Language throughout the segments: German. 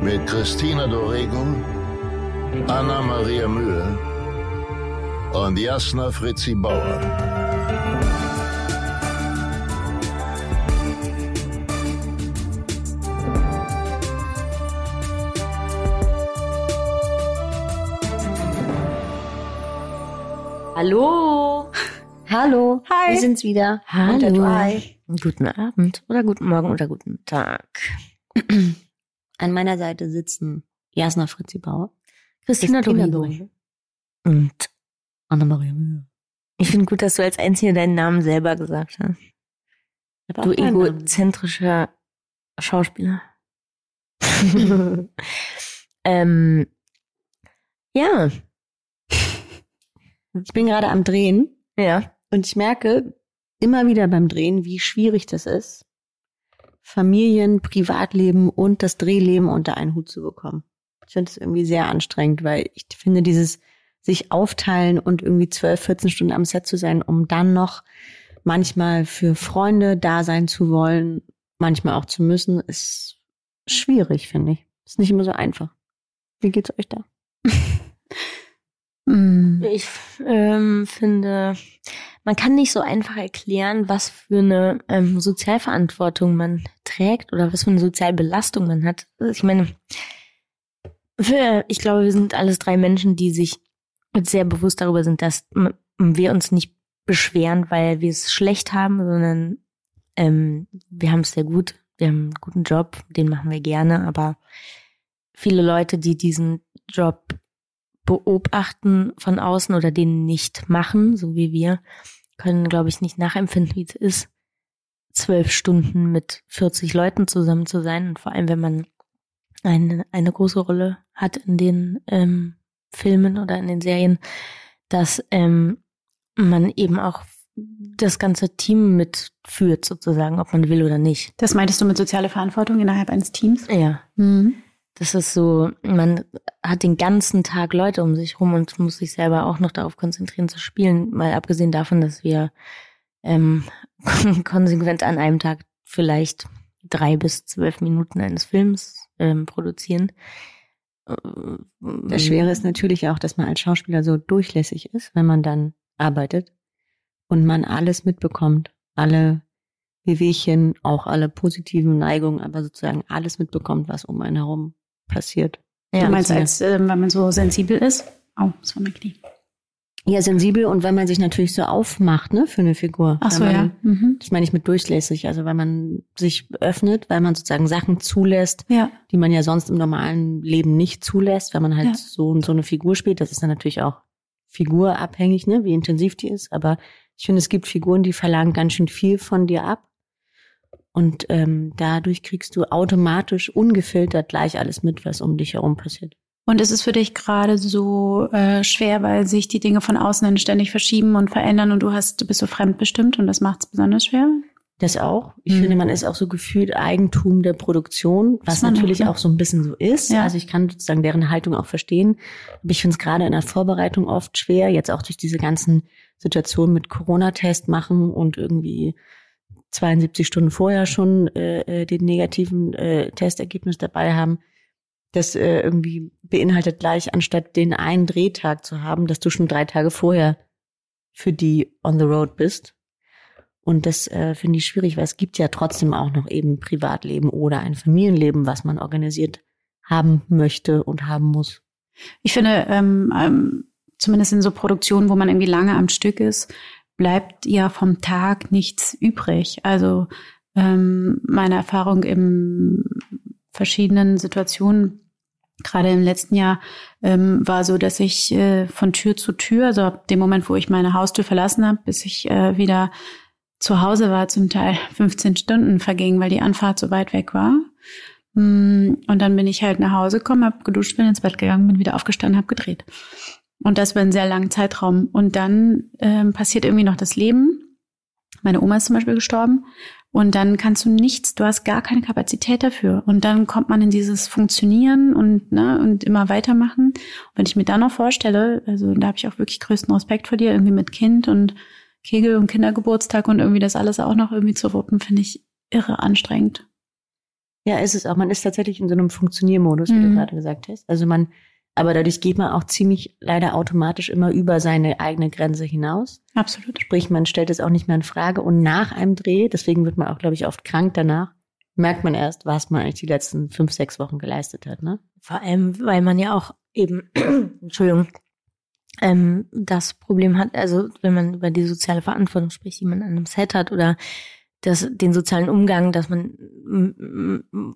mit Christina Dorego, Anna Maria Mühe und Jasna Fritzi Bauer. Hallo. Hallo. Hi. Wir sind's wieder. Hallo. Guten Abend oder guten Morgen oder guten Tag. An meiner Seite sitzen Jasna Fritzi Bauer, Christina Christina. Dorego. Und Anna-Maria Mühe. ich finde gut, dass du als Einzige deinen Namen selber gesagt hast. Du egozentrischer Schauspieler. ähm, ja, Ich bin gerade am Drehen ja. und ich merke immer wieder beim Drehen, wie schwierig das ist, Familien, Privatleben und das Drehleben unter einen Hut zu bekommen. Ich finde es irgendwie sehr anstrengend, weil ich finde dieses sich aufteilen und irgendwie 12, 14 Stunden am Set zu sein, um dann noch manchmal für Freunde da sein zu wollen, manchmal auch zu müssen, ist schwierig, finde ich. Ist nicht immer so einfach. Wie geht's euch da? Mm. Ich ähm, finde, man kann nicht so einfach erklären, was für eine ähm, Sozialverantwortung man trägt oder was für eine Sozialbelastung man hat. Ich meine, für, ich glaube, wir sind alles drei Menschen, die sich sehr bewusst darüber sind, dass wir uns nicht beschweren, weil wir es schlecht haben, sondern ähm, wir haben es sehr gut. Wir haben einen guten Job, den machen wir gerne, aber viele Leute, die diesen Job beobachten von außen oder den nicht machen, so wie wir, können, glaube ich, nicht nachempfinden, wie es ist, zwölf Stunden mit 40 Leuten zusammen zu sein. Und vor allem, wenn man eine, eine große Rolle hat in den ähm, Filmen oder in den Serien, dass ähm, man eben auch das ganze Team mitführt, sozusagen, ob man will oder nicht. Das meintest du mit sozialer Verantwortung innerhalb eines Teams? Ja. Das ist so, man hat den ganzen Tag Leute um sich rum und muss sich selber auch noch darauf konzentrieren zu spielen. Mal abgesehen davon, dass wir ähm, konsequent an einem Tag vielleicht drei bis zwölf Minuten eines Films ähm, produzieren. Das Schwere ist natürlich auch, dass man als Schauspieler so durchlässig ist, wenn man dann arbeitet und man alles mitbekommt. Alle Wehwehchen, auch alle positiven Neigungen, aber sozusagen alles mitbekommt, was um einen herum passiert. Ja, du meinst, als, ähm, wenn man so sensibel ist? Oh, das war mein Knie. Ja, sensibel und wenn man sich natürlich so aufmacht, ne, für eine Figur. Ach so, Weil ja. man, Mhm. Das meine ich mit durchlässig, also wenn man sich öffnet, weil man sozusagen Sachen zulässt, Ja. die man ja sonst im normalen Leben nicht zulässt, wenn man halt Ja. so, so eine Figur spielt. Das ist dann natürlich auch figurabhängig, ne, wie intensiv die ist. Aber ich finde, es gibt Figuren, die verlangen ganz schön viel von dir ab. Und ähm, dadurch kriegst du automatisch ungefiltert gleich alles mit, was um dich herum passiert. Und ist es für dich gerade so äh, schwer, weil sich die Dinge von außen dann ständig verschieben und verändern und du hast, du bist so fremdbestimmt und das macht es besonders schwer? Das auch. Ich Mhm. finde, man ist auch so gefühlt Eigentum der Produktion, was natürlich auch, ne? auch so ein bisschen so ist. Ja. Also ich kann sozusagen deren Haltung auch verstehen. Aber ich finde es gerade in der Vorbereitung oft schwer, jetzt auch durch diese ganzen Situationen mit Corona-Test machen und irgendwie 72 Stunden vorher schon äh, äh, den negativen äh, Testergebnis dabei haben. Das äh, irgendwie beinhaltet gleich, anstatt den einen Drehtag zu haben, dass du schon drei Tage vorher für die on the road bist. Und das äh, finde ich schwierig, weil es gibt ja trotzdem auch noch eben Privatleben oder ein Familienleben, was man organisiert haben möchte und haben muss. Ich finde, ähm, ähm, zumindest in so Produktionen, wo man irgendwie lange am Stück ist, bleibt ja vom Tag nichts übrig. Also ähm, meine Erfahrung in verschiedenen Situationen, gerade im letzten Jahr, ähm, war so, dass ich äh, von Tür zu Tür, also ab dem Moment, wo ich meine Haustür verlassen habe, bis ich äh, wieder zu Hause war, zum Teil 15 Stunden vergingen, weil die Anfahrt so weit weg war. Mm, und dann bin ich halt nach Hause gekommen, habe geduscht, bin ins Bett gegangen, bin wieder aufgestanden, habe gedreht. Und das war ein sehr langen Zeitraum. Und dann ähm, passiert irgendwie noch das Leben. Meine Oma ist zum Beispiel gestorben. Und dann kannst du nichts, du hast gar keine Kapazität dafür. Und dann kommt man in dieses Funktionieren und, ne, und immer weitermachen. Und wenn ich mir dann noch vorstelle, also da habe ich auch wirklich größten Respekt vor dir, irgendwie mit Kind und Kegel und Kindergeburtstag und irgendwie das alles auch noch irgendwie zu wuppen, finde ich irre anstrengend. Ja, ist es auch. Man ist tatsächlich in so einem Funktioniermodus, wie mhm. du gerade gesagt hast. Also man, aber dadurch geht man auch ziemlich leider automatisch immer über seine eigene Grenze hinaus. Absolut. Sprich, man stellt es auch nicht mehr in Frage. Und nach einem Dreh, deswegen wird man auch, glaube ich, oft krank danach, merkt man erst, was man eigentlich die letzten fünf, sechs Wochen geleistet hat. Ne? Vor allem, weil man ja auch eben, Entschuldigung, ähm, das Problem hat, also wenn man über die soziale Verantwortung spricht, die man an einem Set hat oder das, den sozialen Umgang, dass man,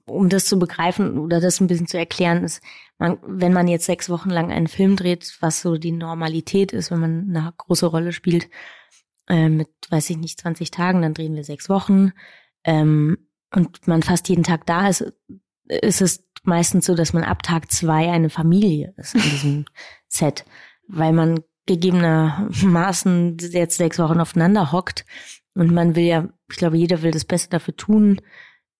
um das zu begreifen oder das ein bisschen zu erklären, ist, man, wenn man jetzt sechs Wochen lang einen Film dreht, was so die Normalität ist, wenn man eine große Rolle spielt, äh, mit, weiß ich nicht, 20 Tagen, dann drehen wir sechs Wochen, ähm, und man fast jeden Tag da ist, ist es meistens so, dass man ab Tag zwei eine Familie ist in diesem Set, weil man gegebenermaßen jetzt sechs Wochen aufeinander hockt und man will ja, ich glaube, jeder will das Beste dafür tun,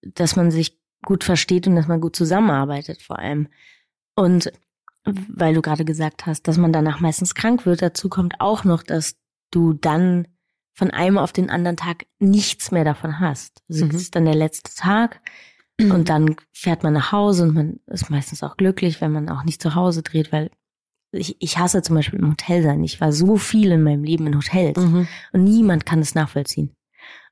dass man sich gut versteht und dass man gut zusammenarbeitet vor allem. Und weil du gerade gesagt hast, dass man danach meistens krank wird, dazu kommt auch noch, dass du dann von einem auf den anderen Tag nichts mehr davon hast. Also mhm. es ist dann der letzte Tag und dann fährt man nach Hause und man ist meistens auch glücklich, wenn man auch nicht zu Hause dreht, weil ich, ich hasse zum Beispiel im Hotel sein. Ich war so viel in meinem Leben in Hotels mhm. und niemand kann es nachvollziehen.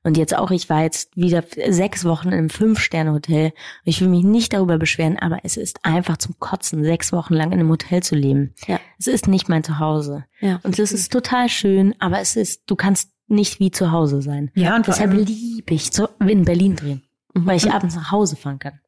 Und jetzt auch, ich war jetzt wieder sechs Wochen in einem Fünf-Sterne-Hotel ich will mich nicht darüber beschweren, aber es ist einfach zum Kotzen, sechs Wochen lang in einem Hotel zu leben. Ja. Es ist nicht mein Zuhause. Ja, und es ist total schön, aber es ist, du kannst nicht wie zu Hause sein. Ja, und deshalb liebe ich so in Berlin drehen, mhm. weil ich abends nach Hause fahren kann.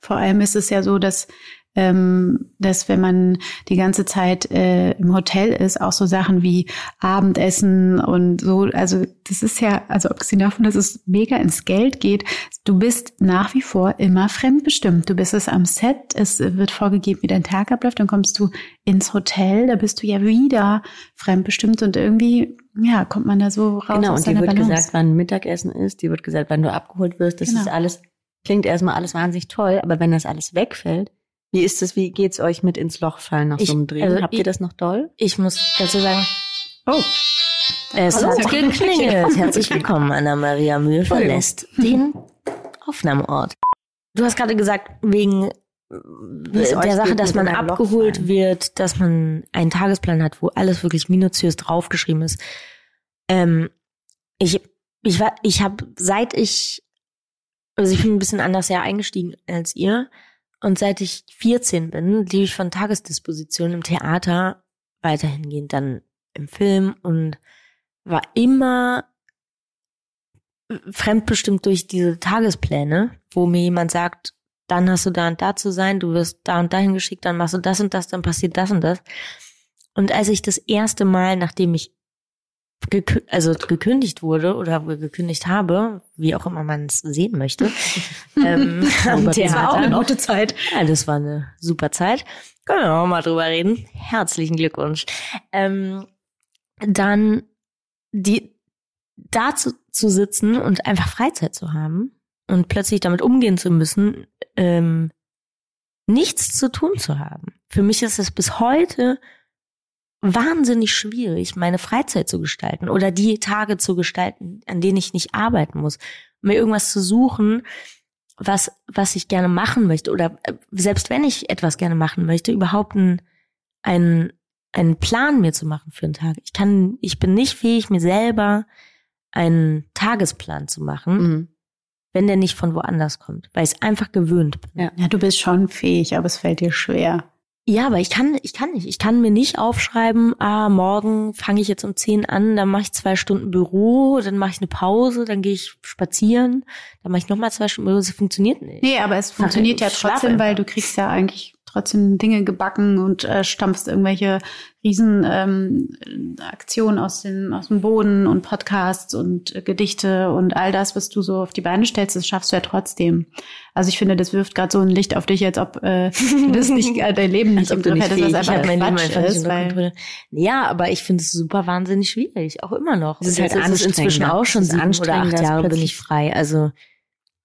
Vor allem ist es ja so, dass ähm, dass wenn man die ganze Zeit äh, im Hotel ist, auch so Sachen wie Abendessen und so, also das ist ja, also abgesehen davon, dass es mega ins Geld geht, du bist nach wie vor immer fremdbestimmt. Du bist es am Set, es wird vorgegeben, wie dein Tag abläuft, dann kommst du ins Hotel, da bist du ja wieder fremdbestimmt und irgendwie ja, kommt man da so raus. Genau, und dir wird Balance. gesagt, wann Mittagessen ist, dir wird gesagt, wann du abgeholt wirst. Das genau. ist alles, klingt erstmal alles wahnsinnig toll, aber wenn das alles wegfällt, wie ist es, wie geht's euch mit ins Loch fallen nach ich, so einem Dreh? Also Habt ich, ihr das noch doll? Ich muss dazu sagen, oh, es Hallo, hat geklingelt. Herzlich willkommen, Anna-Maria Mühe verlässt den Aufnahmeort. Du hast gerade gesagt, wegen der Sache, dass man abgeholt wird, dass man einen Tagesplan hat, wo alles wirklich minutiös draufgeschrieben ist. Ähm, ich, ich war, ich habe, seit ich, also ich bin ein bisschen anders ja eingestiegen als ihr, und seit ich 14 bin, lebe ich von Tagesdisposition im Theater weiterhin gehend dann im Film und war immer fremdbestimmt durch diese Tagespläne, wo mir jemand sagt, dann hast du da und da zu sein, du wirst da und dahin geschickt, dann machst du das und das, dann passiert das und das. Und als ich das erste Mal, nachdem ich gekü also gekündigt wurde oder gekündigt habe, wie auch immer man es sehen möchte. ähm, am das war auch eine gute Zeit. Ja, das war eine super Zeit. Können wir auch mal drüber reden. Herzlichen Glückwunsch. Ähm, dann die dazu zu sitzen und einfach Freizeit zu haben und plötzlich damit umgehen zu müssen, ähm, nichts zu tun zu haben. Für mich ist es bis heute wahnsinnig schwierig, meine Freizeit zu gestalten oder die Tage zu gestalten, an denen ich nicht arbeiten muss. Mir irgendwas zu suchen, was, was ich gerne machen möchte oder äh, selbst wenn ich etwas gerne machen möchte, überhaupt einen, einen, einen Plan mir zu machen für einen Tag. Ich kann, ich bin nicht fähig, mir selber einen Tagesplan zu machen, mhm. wenn der nicht von woanders kommt, weil ich es einfach gewöhnt bin. Ja. ja, du bist schon fähig, aber es fällt dir schwer. Ja, aber ich kann, ich kann nicht. Ich kann mir nicht aufschreiben, ah, morgen fange ich jetzt um zehn an, dann mache ich zwei Stunden Büro, dann mache ich eine Pause, dann gehe ich spazieren, dann mache ich nochmal zwei Stunden Büro. Das funktioniert nicht. Nee, aber es funktioniert ja trotzdem, weil du kriegst ja eigentlich trotzdem Dinge gebacken und äh, stampfst irgendwelche riesen ähm, Aktionen aus dem, aus dem Boden und Podcasts und äh, Gedichte und all das, was du so auf die Beine stellst, das schaffst du ja trotzdem. Also ich finde, das wirft gerade so ein Licht auf dich, als ob äh, du das nicht, äh, dein Leben nicht im Griff hättest, was einfach mein Quatsch Leben ist. Weil. Ja, aber ich finde es super wahnsinnig schwierig, auch immer noch. Es ist halt jetzt es inzwischen auch schon sieben oder acht Jahre bin ich frei. Also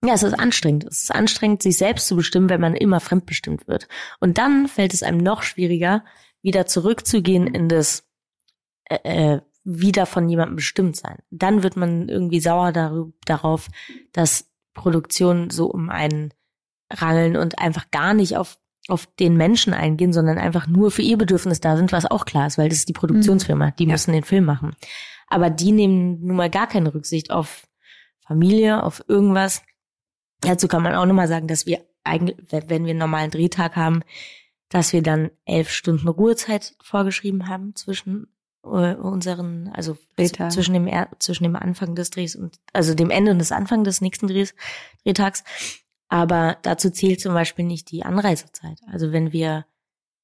ja, es ist anstrengend. Es ist anstrengend, sich selbst zu bestimmen, wenn man immer fremdbestimmt wird. Und dann fällt es einem noch schwieriger, wieder zurückzugehen in das äh, äh, wieder von jemandem bestimmt sein. Dann wird man irgendwie sauer darüber, darauf, dass Produktionen so um einen rangeln und einfach gar nicht auf auf den Menschen eingehen, sondern einfach nur für ihr Bedürfnis da sind, was auch klar ist, weil das ist die Produktionsfirma, die Ja. müssen den Film machen. Aber die nehmen nun mal gar keine Rücksicht auf Familie, auf irgendwas. Dazu kann man auch nochmal sagen, dass wir eigentlich, wenn wir einen normalen Drehtag haben, dass wir dann elf Stunden Ruhezeit vorgeschrieben haben zwischen äh, unseren, also zwischen dem zwischen dem Anfang des Drehs und also dem Ende und des Anfang des nächsten Drehs, Drehtags. Aber dazu zählt zum Beispiel nicht die Anreisezeit. Also wenn wir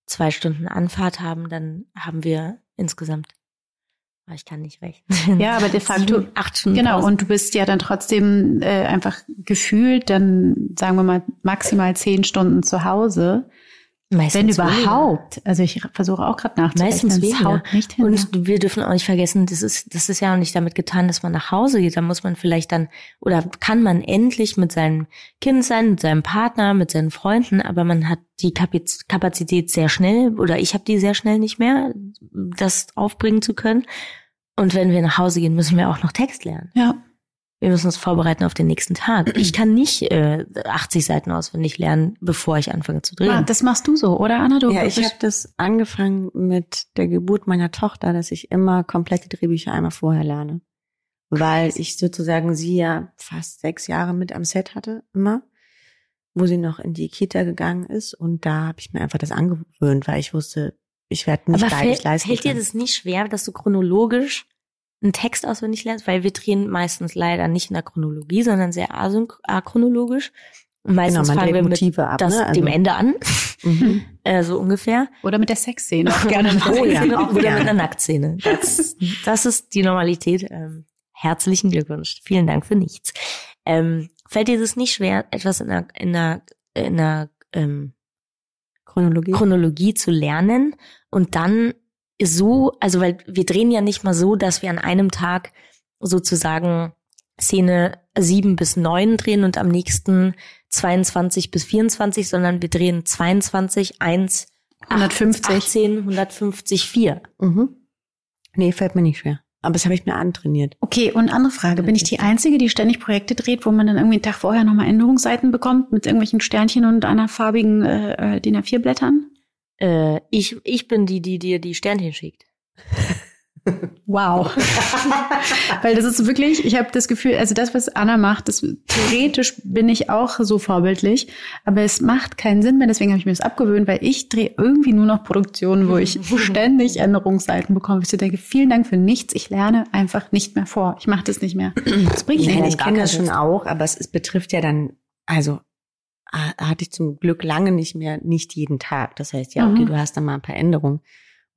zwei Stunden Anfahrt haben, dann haben wir insgesamt, ah, ich kann nicht rechnen. Ja, aber de facto- acht Stunden. Genau, Pause. und du bist ja dann trotzdem äh, einfach gefühlt dann, sagen wir mal, maximal zehn Stunden zu Hause. Meistens wenn weniger. überhaupt. Also ich versuche auch gerade nachzudenken. Meistens weniger. haut nicht hin. Und wir dürfen auch nicht vergessen, das ist, das ist ja auch nicht damit getan, dass man nach Hause geht. Da muss man vielleicht dann, oder kann man endlich mit seinem Kind sein, mit seinem Partner, mit seinen Freunden, aber man hat die Kapazität sehr schnell, oder ich habe die sehr schnell nicht mehr, das aufbringen zu können. Und wenn wir nach Hause gehen, müssen wir auch noch Text lernen. ja. Wir müssen uns vorbereiten auf den nächsten Tag. Ich kann nicht äh, 80 Seiten auswendig lernen, bevor ich anfange zu drehen. Ah, das machst du so, oder Anna? Du Ja, ich habe das angefangen mit der Geburt meiner Tochter, dass ich immer komplette Drehbücher einmal vorher lerne. Weil ich sozusagen sie ja fast sechs Jahre mit am Set hatte, immer, wo sie noch in die Kita gegangen ist. Und da habe ich mir einfach das angewöhnt, weil ich wusste, ich werde nicht Aber beides fällt, leisten fällt dir das nicht schwer, dass du chronologisch einen Text auswendig lernst? Weil wir drehen meistens leider nicht in der Chronologie, sondern sehr achronologisch. Und meistens Genau, man fangen wir mit ab, das, ne? Also- dem Ende an, Mhm. äh, so ungefähr. oder mit der Sexszene auch gerne. Oder mit Oh der ja, Szene auch oder gerne. mit einer Nacktszene. Das, das ist die Normalität. Ähm, herzlichen Glückwunsch. Vielen Dank für nichts. Ähm, fällt dir das nicht schwer, etwas in einer, in einer, in einer ähm, Chronologie. Chronologie zu lernen und dann so, also weil wir drehen ja nicht mal so, dass wir an einem Tag sozusagen Szene sieben bis neun drehen und am nächsten 22 bis 24, sondern wir drehen 22, 1, 150. 18, 150, 4. mhm. Nee, fällt mir nicht schwer. Aber das habe ich mir antrainiert. Okay, und andere Frage. Bin ich die Einzige, die ständig Projekte dreht, wo man dann irgendwie einen Tag vorher nochmal Änderungsseiten bekommt mit irgendwelchen Sternchen und einer farbigen äh, äh, DIN A4-Blättern? Äh, ich, ich bin die, die dir die Sternchen schickt. Wow. Weil das ist wirklich, ich habe das Gefühl, also das, was Anna macht, das theoretisch bin ich auch so vorbildlich, aber es macht keinen Sinn mehr, deswegen habe ich mir das abgewöhnt, weil ich drehe irgendwie nur noch Produktionen, wo ich ständig Änderungsseiten bekomme. Ich so denke, vielen Dank für nichts, ich lerne einfach nicht mehr vor. Ich mache das nicht mehr. Das bringt Nein, nichts. ich kenne das schon auch, aber es, es betrifft ja dann, also hatte ich zum Glück lange nicht mehr, nicht jeden Tag. Das heißt, ja, okay, Mhm. du hast dann mal ein paar Änderungen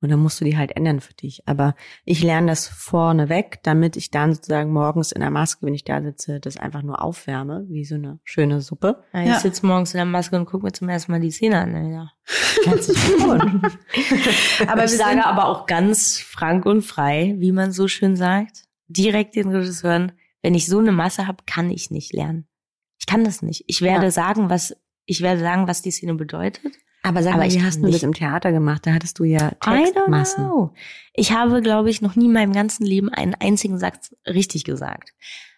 und dann musst du die halt ändern für dich. Aber ich lerne das vorne weg, damit ich dann sozusagen morgens in der Maske, wenn ich da sitze, das einfach nur aufwärme, wie so eine schöne Suppe. Ja, ich Ja. sitze morgens in der Maske und gucke mir zum ersten Mal die Szene an. Willkommen. Aber wir ich sage aber auch ganz frank und frei, wie man so schön sagt, direkt den Regisseuren, wenn ich so eine Masse habe, kann ich nicht lernen. Ich kann das nicht. Ich werde Ja. sagen, was ich werde sagen, was die Szene bedeutet. Aber sag Aber mal, wie hast du das im Theater gemacht? Da hattest du ja Textmassen. Ich habe, glaube ich, noch nie in meinem ganzen Leben einen einzigen Satz richtig gesagt.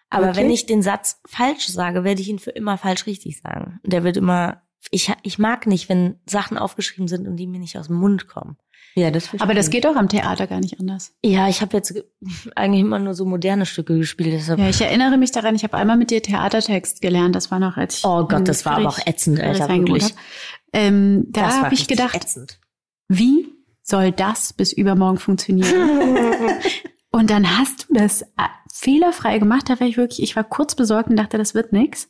Aber Okay. wenn ich den Satz falsch sage, werde ich ihn für immer falsch richtig sagen. Und der wird immer, ich, ich mag nicht, wenn Sachen aufgeschrieben sind und die mir nicht aus dem Mund kommen. Ja, das verstehe Aber das geht doch am Theater gar nicht anders. Ja, ich habe jetzt ge- eigentlich immer nur so moderne Stücke gespielt. Deshalb, Ja, ich erinnere mich daran, ich habe einmal mit dir Theatertext gelernt. Das war noch, als ich oh Gott, das war aber auch ätzend, Alter, wirklich. Ähm, da habe ich gedacht, Ätzend. wie soll das bis übermorgen funktionieren? Und dann hast du das äh, fehlerfrei gemacht. Da war ich wirklich, ich war kurz besorgt und dachte, das wird nix.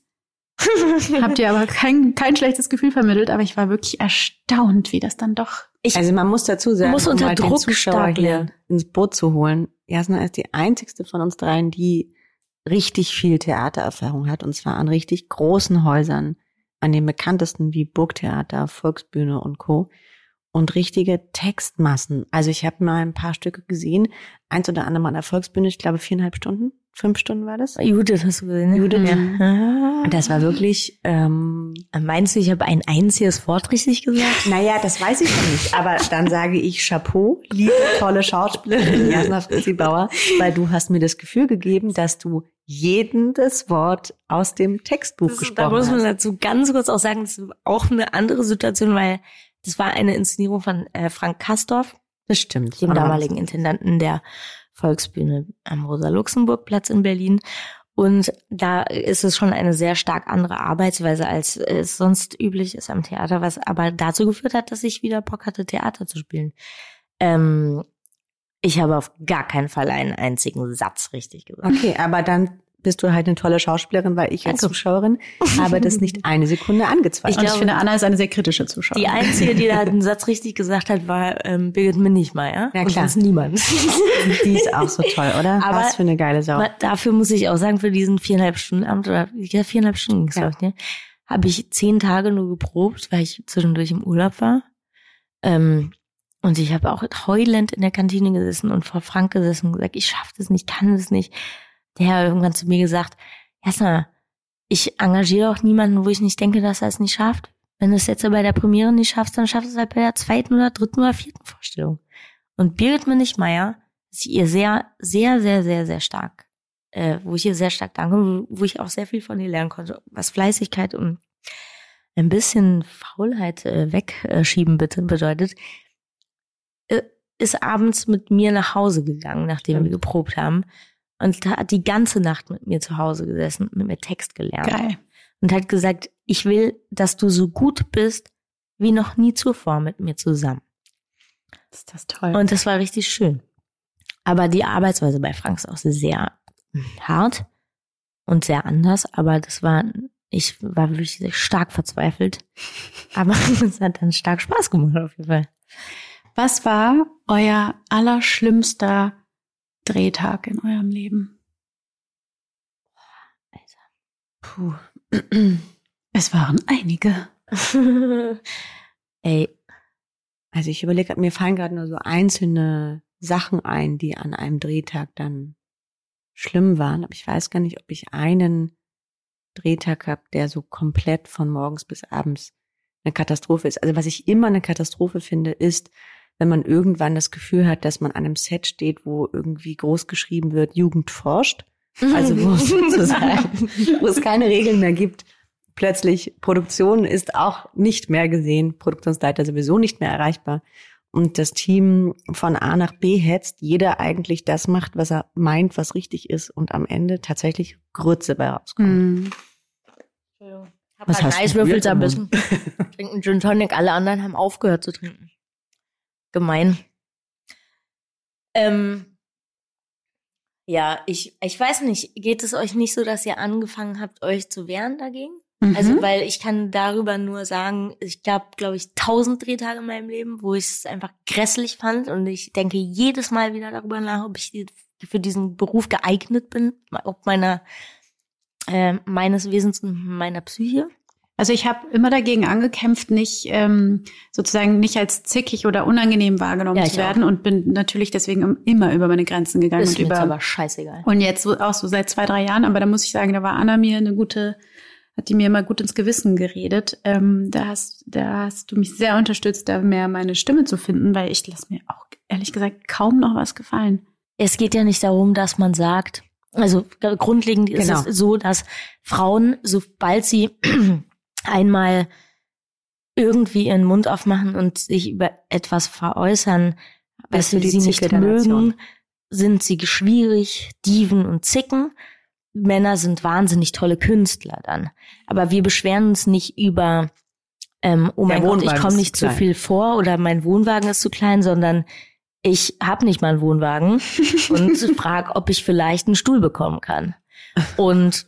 Hab dir aber kein, kein schlechtes Gefühl vermittelt, aber ich war wirklich erstaunt, wie das dann doch. Ich also man muss dazu sagen, muss unter um halt Druck stark hier ins Boot zu holen. Jasna ist die einzigste von uns dreien, die richtig viel Theatererfahrung hat und zwar an richtig großen Häusern, an den bekanntesten wie Burgtheater, Volksbühne und Co. Und richtige Textmassen. Also ich habe mal ein paar Stücke gesehen, eins oder andere an der Volksbühne, ich glaube viereinhalb Stunden. Fünf Stunden war das? Judith hast du gesehen. Ne? Judith, ja. Und das war wirklich. Ähm, Meinst du, ich habe ein einziges Wort richtig gesagt? Naja, das weiß ich noch nicht. Aber dann sage ich Chapeau, liebe tolle Schauspielerin Jasna Fritzi Bauer, weil du hast mir das Gefühl gegeben, dass du jedes Wort aus dem Textbuch das, gesprochen hast. Da muss man dazu ganz kurz auch sagen, das ist auch eine andere Situation, weil das war eine Inszenierung von äh, Frank Kastorf. Das stimmt. Dem damaligen Intendanten der Volksbühne am Rosa-Luxemburg-Platz in Berlin. Und da ist es schon eine sehr stark andere Arbeitsweise, als es sonst üblich ist am Theater, was aber dazu geführt hat, dass ich wieder Bock hatte, Theater zu spielen. Ähm, ich habe auf gar keinen Fall einen einzigen Satz richtig gesagt. Okay, aber dann bist du halt eine tolle Schauspielerin, weil ich als Zuschauerin habe das nicht eine Sekunde angezweifelt. Ich, glaube, ich finde, Anna ist eine sehr kritische Zuschauerin. Die einzige, die da den Satz richtig gesagt hat, war ähm, Birgit Minichmeier. Ja, klar. Und niemand. Die ist auch so toll, oder? Aber Was für eine geile Sau. Dafür muss ich auch sagen, für diesen viereinhalb Stunden Abend oder ja, viereinhalb Stunden, ja. ich, ne, habe ich zehn Tage nur geprobt, weil ich zwischendurch im Urlaub war. Ähm, und ich habe auch heulend in der Kantine gesessen und vor Frank gesessen und gesagt, ich schaffe das nicht, kann das nicht der hat irgendwann zu mir gesagt, Jasna, ich engagiere auch niemanden, wo ich nicht denke, dass er es nicht schafft. Wenn du es jetzt bei der Premiere nicht schaffst, dann schaffst du es halt bei der zweiten oder dritten oder vierten Vorstellung. Und Birgit Münnig-Meyer ist ihr sehr, sehr, sehr, sehr, sehr stark, äh, wo ich ihr sehr stark danke, wo ich auch sehr viel von ihr lernen konnte, was Fleißigkeit und ein bisschen Faulheit äh, wegschieben bitte bedeutet, äh, ist abends mit mir nach Hause gegangen, nachdem wir geprobt haben und hat die ganze Nacht mit mir zu Hause gesessen, mit mir Text gelernt. Geil. Und hat gesagt, ich will, dass du so gut bist wie noch nie zuvor mit mir zusammen. Ist das toll. Und das war richtig schön. Aber die Arbeitsweise bei Frank ist auch sehr hart und sehr anders. Aber das war, ich war wirklich stark verzweifelt. Aber es hat dann stark Spaß gemacht auf jeden Fall. Was war euer allerschlimmster Drehtag in eurem Leben? Puh. Es waren einige. Ey. Also ich überlege, mir fallen gerade nur so einzelne Sachen ein, die an einem Drehtag dann schlimm waren. Aber ich weiß gar nicht, ob ich einen Drehtag habe, der so komplett von morgens bis abends eine Katastrophe ist. Also was ich immer eine Katastrophe finde, ist, wenn man irgendwann das Gefühl hat, dass man an einem Set steht, wo irgendwie groß geschrieben wird, Jugend forscht. Also wo sozusagen, wo es keine Regeln mehr gibt. Plötzlich Produktion ist auch nicht mehr gesehen, Produktionsleiter sowieso nicht mehr erreichbar. Und das Team von A nach B hetzt, jeder eigentlich das macht, was er meint, was richtig ist und am Ende tatsächlich Grütze bei rauskommt. Mm. Was heißt Eiswürfel da ein bisschen. Trinken Gin Tonic, alle anderen haben aufgehört zu trinken gemein. Ähm, ja, ich, ich weiß nicht, geht es euch nicht so, dass ihr angefangen habt, euch zu wehren dagegen? Mhm. Also, weil ich kann darüber nur sagen, ich gab, glaube ich, tausend Drehtage in meinem Leben, wo ich es einfach grässlich fand und ich denke jedes Mal wieder darüber nach, ob ich für diesen Beruf geeignet bin, ob meiner, äh, meines Wesens und meiner Psyche. Also ich habe immer dagegen angekämpft, nicht ähm, sozusagen nicht als zickig oder unangenehm wahrgenommen ja, zu werden auch. und bin natürlich deswegen immer über meine Grenzen gegangen. Ist und über, aber scheißegal. Und jetzt so, auch so seit zwei, drei Jahren, aber da muss ich sagen, da war Anna mir eine gute, hat die mir immer gut ins Gewissen geredet. Ähm, da, hast, da hast du mich sehr unterstützt, da mehr meine Stimme zu finden, weil ich lasse mir auch ehrlich gesagt kaum noch was gefallen. Es geht ja nicht darum, dass man sagt, also grundlegend genau. ist es so, dass Frauen, sobald sie einmal irgendwie ihren Mund aufmachen und sich über etwas veräußern, was sie nicht mögen, sind sie schwierig, Dieven und Zicken. Männer sind wahnsinnig tolle Künstler dann. Aber wir beschweren uns nicht über, ähm, oh mein Gott, ich komme nicht zu viel vor oder mein Wohnwagen ist zu klein, sondern ich habe nicht mal einen Wohnwagen und frage, ob ich vielleicht einen Stuhl bekommen kann. Und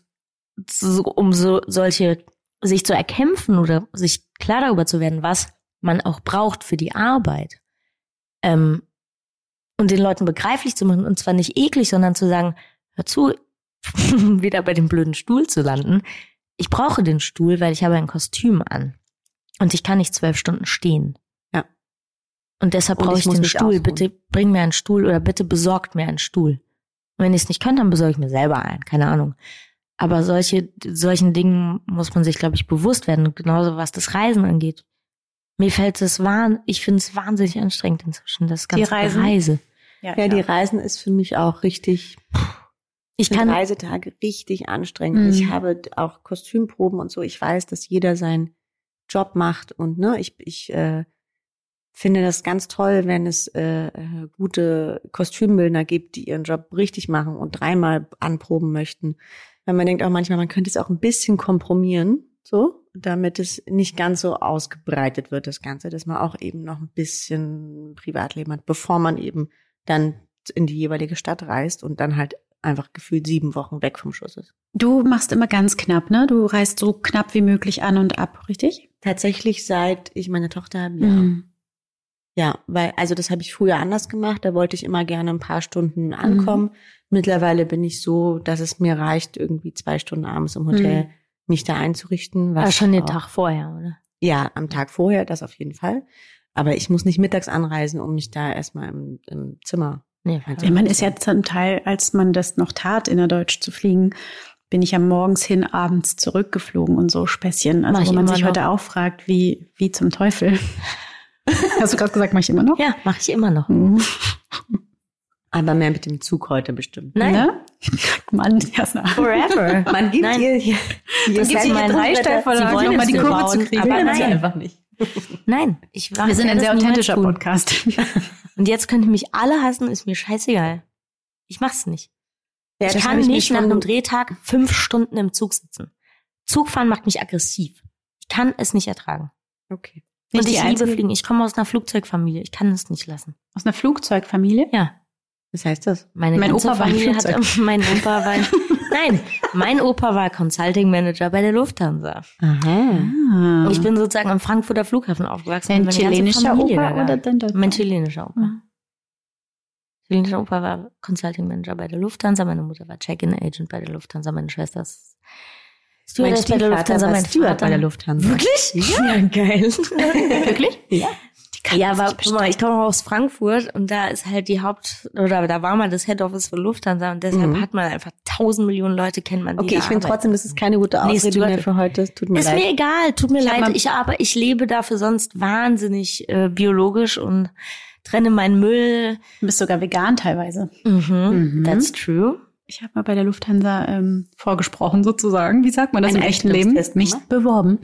so, um so solche sich zu erkämpfen oder sich klar darüber zu werden, was man auch braucht für die Arbeit. Ähm, und den Leuten begreiflich zu machen, und zwar nicht eklig, sondern zu sagen, hör zu, wieder bei dem blöden Stuhl zu landen. Ich brauche den Stuhl, weil ich habe ein Kostüm an. Und ich kann nicht zwölf Stunden stehen. Ja. Und deshalb Und brauche ich ich, den Stuhl. ausruhen. Bitte bring mir einen Stuhl oder bitte besorgt mir einen Stuhl. Und wenn ich es nicht kann, dann besorge ich mir selber einen. Keine Ahnung. Aber solche, solchen Dingen muss man sich, glaube ich, bewusst werden. Genauso was das Reisen angeht. Mir fällt es wahn, ich finde es wahnsinnig anstrengend inzwischen, das ganze Reisen? Reise. Ja, die Reisen ist für mich auch richtig, Ich kann, Reisetage richtig anstrengend. Mhm. Ich habe auch Kostümproben und so. Ich weiß, dass jeder seinen Job macht und ne, ich, ich äh, finde das ganz toll, wenn es äh, äh, gute Kostümbildner gibt, die ihren Job richtig machen und dreimal anproben möchten. Weil man denkt auch manchmal, man könnte es auch ein bisschen kompromieren, so, damit es nicht ganz so ausgebreitet wird, das Ganze, dass man auch eben noch ein bisschen Privatleben hat, bevor man eben dann in die jeweilige Stadt reist und dann halt einfach gefühlt sieben Wochen weg vom Schuss ist. Du machst immer ganz knapp, ne? Du reist so knapp wie möglich an und ab, richtig? Tatsächlich seit ich meine Tochter habe, ja. Mhm. Ja, weil, also das habe ich früher anders gemacht. Da wollte ich immer gerne ein paar Stunden ankommen. Mittlerweile bin ich so, dass es mir reicht, irgendwie zwei Stunden abends im Hotel Mhm. mich da einzurichten. Was aber schon den auch- Tag vorher, oder? Ja, am Tag vorher, das auf jeden Fall. Aber ich muss nicht mittags anreisen, um mich da erstmal im, im Zimmer. Nee, Ja, man ist ja zum Teil, als man das noch tat, innerdeutsch zu fliegen, bin ich ja morgens hin, abends zurückgeflogen und so Späßchen. Also wo man sich noch. heute auch fragt, wie, wie zum Teufel. Hast du gerade gesagt, mach ich immer noch? Ja, mache ich immer noch. Mhm. Aber mehr mit dem Zug heute bestimmt. Nein. Ne? Mann, Jasna. Forever. Man gibt Nein. ihr hier, hier Das gibt Dreisteilvorlage, Sie wollen um mal die Kurve bauen, zu kriegen. Aber nein, einfach nicht. nein, ich Wir sind ein sehr authentischer. Podcast. Und jetzt könnt ihr mich alle hassen, ist mir scheißegal. Ich mach's nicht. Ja, ich kann ich nicht nach einem Drehtag fünf Stunden im Zug sitzen. Zugfahren macht mich aggressiv. Ich kann es nicht ertragen. Okay. Nicht Und ich liebe Fliegen. Ich komme aus einer Flugzeugfamilie. Ich kann es nicht lassen. Aus einer Flugzeugfamilie? Ja, Was heißt das? meine Mein Opa war Familie hat, Flugzeug. mein Opa war, nein, mein Opa war Consulting Manager bei der Lufthansa. Aha. Ah. Ich bin sozusagen am Frankfurter Flughafen aufgewachsen. Dein chilenischer Opa oder dein deutscher? Mein chilenischer Opa. Ah. Chilenischer Opa war Consulting Manager bei der Lufthansa, meine Mutter war Check-in Agent bei der Lufthansa, meine Schwester ist Mein Stewardess bei der Stiefvater Lufthansa, war mein Steward bei der Lufthansa. Wirklich? Ja, geil. Wirklich? Ja. Ja, aber guck mal, ich komme aus Frankfurt und da ist halt die Haupt, oder da war mal das Head Office von Lufthansa und deshalb Mhm. hat man einfach tausend Millionen Leute kennt man die Okay, ich finde trotzdem, das ist keine gute Nee, Ausrede Steward- mehr für heute. Tut mir Ist leid. mir egal, tut mir Ich leid. Ich aber ich lebe dafür sonst wahnsinnig äh, biologisch und trenne meinen Müll. Du bist sogar vegan teilweise. Mhm, Mhm. That's true. Ich habe mal bei der Lufthansa ähm, vorgesprochen sozusagen. Wie sagt man das Einen im echten Leben? Mich gemacht? beworben.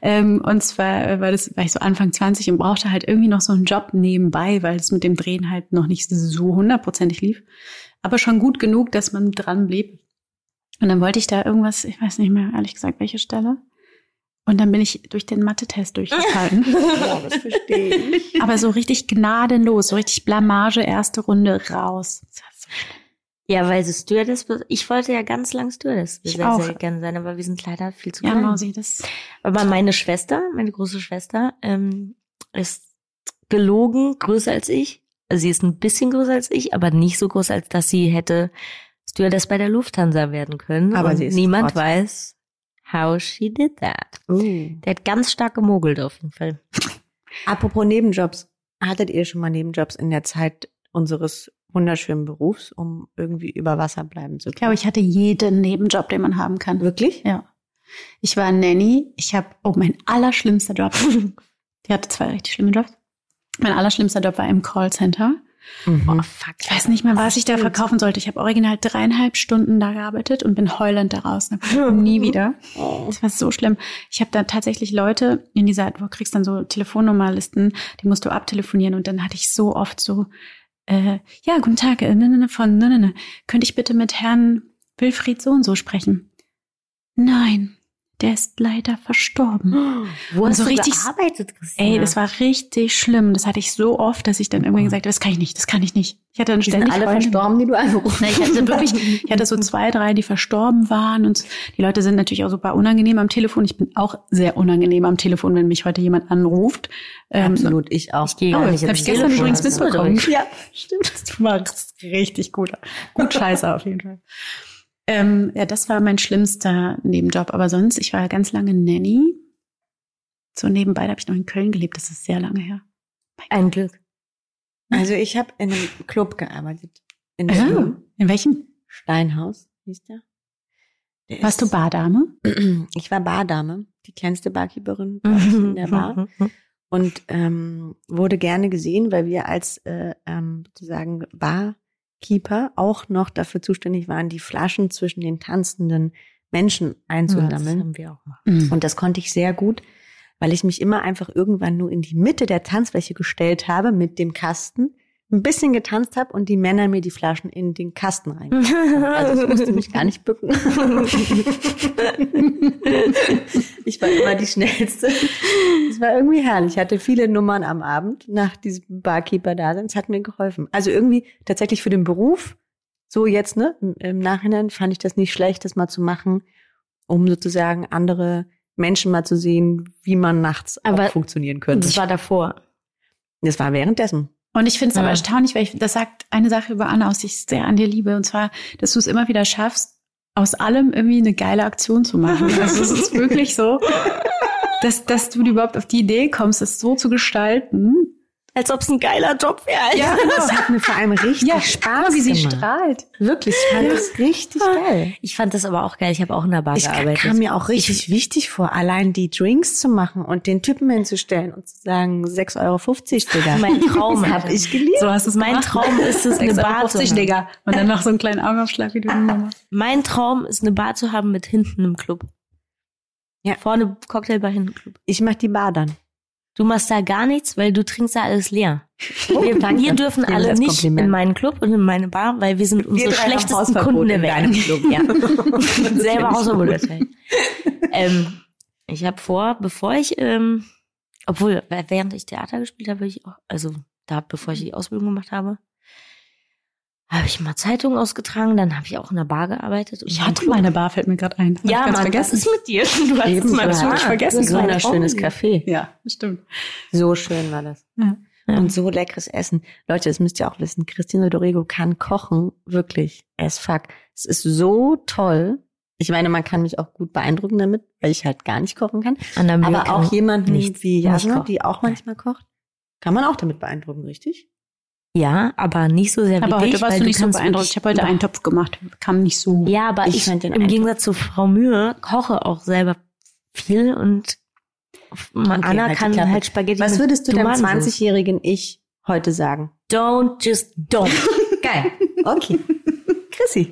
Ähm, und zwar äh, war das, war ich so Anfang 20 und brauchte halt irgendwie noch so einen Job nebenbei, weil es mit dem Drehen halt noch nicht so hundertprozentig lief. Aber schon gut genug, dass man dran blieb. Und dann wollte ich da irgendwas, ich weiß nicht mehr, ehrlich gesagt, welche Stelle. Und dann bin ich durch den Mathe-Test durchgefallen. Ja, das verstehe ich. Aber so richtig gnadenlos, so richtig Blamage, erste Runde raus. Das war so Ja, weil sie Stewardess, ich wollte ja ganz lang Stewardess Ich sehr, auch. sehr gerne sein, aber wir sind leider viel zu Ja, klein. Mausi, das. Aber meine Schwester, meine große Schwester, ähm, ist gelogen größer als ich. Also sie ist ein bisschen größer als ich, aber nicht so groß, als dass sie hätte Stewardess bei der Lufthansa werden können. Aber Und sie ist niemand trotzdem. weiß, how she did that. Uh. Der hat ganz stark gemogelt auf jeden Fall. Apropos Nebenjobs. Hattet ihr schon mal Nebenjobs in der Zeit unseres wunderschönen Berufs, um irgendwie über Wasser bleiben zu Ich glaube, können? ich hatte jeden Nebenjob, den man haben kann. Wirklich? Ja. Ich war Nanny. Ich habe, oh, mein allerschlimmster Job. Die hatte zwei richtig schlimme Jobs. Mein allerschlimmster Job war im Callcenter. Mhm. fuck. Ich weiß nicht mehr, was ich da verkaufen sollte. Ich habe original dreieinhalb Stunden da gearbeitet und bin heulend da raus. Nie wieder. Oh. Das war so schlimm. Ich habe da tatsächlich Leute in dieser, du kriegst dann so Telefonnummerlisten, die musst du abtelefonieren und dann hatte ich so oft so, äh, ja, guten Tag, äh, ne, ne, ne, von, ne, ne, ne. Könnte ich bitte mit Herrn Wilfried so und so sprechen? Nein, der ist leider verstorben. Wo Und hast so du richtig- gearbeitet, Christina? Ey, das war richtig schlimm. Das hatte ich so oft, dass ich dann irgendwann gesagt habe, das kann ich nicht, das kann ich nicht. Ich hatte dann Die sind ständig alle Freundinnen- verstorben, die du angerufen Na, ich hatte wirklich, ich hatte so zwei, drei, die verstorben waren und die Leute sind natürlich auch super unangenehm am Telefon. Ich bin auch sehr unangenehm am Telefon, wenn mich heute jemand anruft. Ähm, Absolut, ich auch. Ich gehe Oh, gar nicht habe ich gestern Telefon, übrigens mitbekommen. Ja, stimmt. Du machst richtig gut. Gut scheiße auf jeden Fall. Ähm, ja, das war mein schlimmster Nebenjob. Aber sonst, ich war ganz lange Nanny. So nebenbei da habe ich noch in Köln gelebt. Das ist sehr lange her. Ein Glück. Also ich habe in einem Club gearbeitet. In Ah, in welchem? Steinhaus hieß der. der Warst du Bardame? Ich war Bardame, die kleinste Barkeeperin in der Bar. und ähm, wurde gerne gesehen, weil wir als äh, ähm, sozusagen Barkeeper auch noch dafür zuständig waren, die Flaschen zwischen den tanzenden Menschen Das einzusammeln. haben wir auch gemacht. Mhm. Und das konnte ich sehr gut, weil ich mich immer einfach irgendwann nur in die Mitte der Tanzfläche gestellt habe mit dem Kasten, ein bisschen getanzt habe und die Männer mir die Flaschen in den Kasten rein. Also ich musste mich gar nicht bücken. ich war immer die Schnellste. Es war irgendwie herrlich. Ich hatte viele Nummern am Abend nach diesem Barkeeper-Dasein. Es hat mir geholfen. Also irgendwie tatsächlich für den Beruf, so jetzt, ne, im, Nachhinein fand ich das nicht schlecht, das mal zu machen, um sozusagen andere Menschen mal zu sehen, wie man nachts Aber auch funktionieren könnte. Das war davor. Das war währenddessen. Und ich finde es aber Ja. erstaunlich, weil ich, das sagt eine Sache über Anna aus, die ich sehr an dir liebe. Und zwar, dass du es immer wieder schaffst, aus allem irgendwie eine geile Aktion zu machen. Also es ist wirklich so, dass, dass du überhaupt auf die Idee kommst, es so zu gestalten. Als ob es ein geiler Job wäre. Ja, Das hat mir vor allem richtig Spaß Guck mal, wie sie gemacht. strahlt. Wirklich, ich fand das richtig geil. Ich fand das aber auch geil. Ich habe auch in der Bar Ich gearbeitet. kam mir auch richtig wichtig vor, allein die Drinks zu machen und den Typen hinzustellen und zu sagen, 6,50 Euro, Digga. mein Traum Das hab ich geliebt. So hast du es Mein gemacht. Traum ist es, eine Bar zu 6,50 haben. Digga. Und dann noch so einen kleinen Augenaufschlag, wie du machst. Mein Traum ist, eine Bar zu haben mit hinten im Club. Ja. Vorne Cocktailbar, hinten Club. Ich mach die Bar dann. Du machst da gar nichts, weil du trinkst da alles leer. wir, danke. wir dürfen alle nicht Kompliment. in meinen Club und in meine Bar, weil wir sind unsere haben schlechtesten Kunden der Welt. Club. Ja. Und selber Hausverbot ähm, ich habe vor, bevor ich, ähm, obwohl, während ich Theater gespielt habe, hab ich auch, also da, bevor ich die Ausbildung gemacht habe, habe ich mal Zeitungen ausgetragen, dann habe ich auch in der Bar gearbeitet. Ich hatte Club. meine Bar, fällt mir gerade ein. Hab Ja, Mann, vergessen. was ist mit dir? Du hast Eben, es mal wirklich vergessen. Ist ein Augen. Café. Ja, stimmt. So schön war das. Ja. Ja. Und so leckeres Essen. Leute, das müsst ihr auch wissen. Christina Dorego kann kochen, wirklich. As fuck. Es ist so toll. Ich meine, man kann mich auch gut beeindrucken damit, weil ich halt gar nicht kochen kann. Aber auch jemanden nichts- wie nicht Jasna, die auch manchmal kocht, kann man auch damit beeindrucken, richtig? Ja, aber nicht so sehr wie Aber dich, heute warst weil du nicht so kannst beeindruckt. Ich habe heute einen Topf gemacht. Kam nicht so. Ja, aber Ich ich, im Eintopf- Gegensatz zu Frau Mühe koche auch selber viel und Anna halt kann halt Spaghetti Was würdest du deinem Tomatensauce. 20-jährigen Ich heute sagen? Don't just don't. Geil. Okay. Chrissy.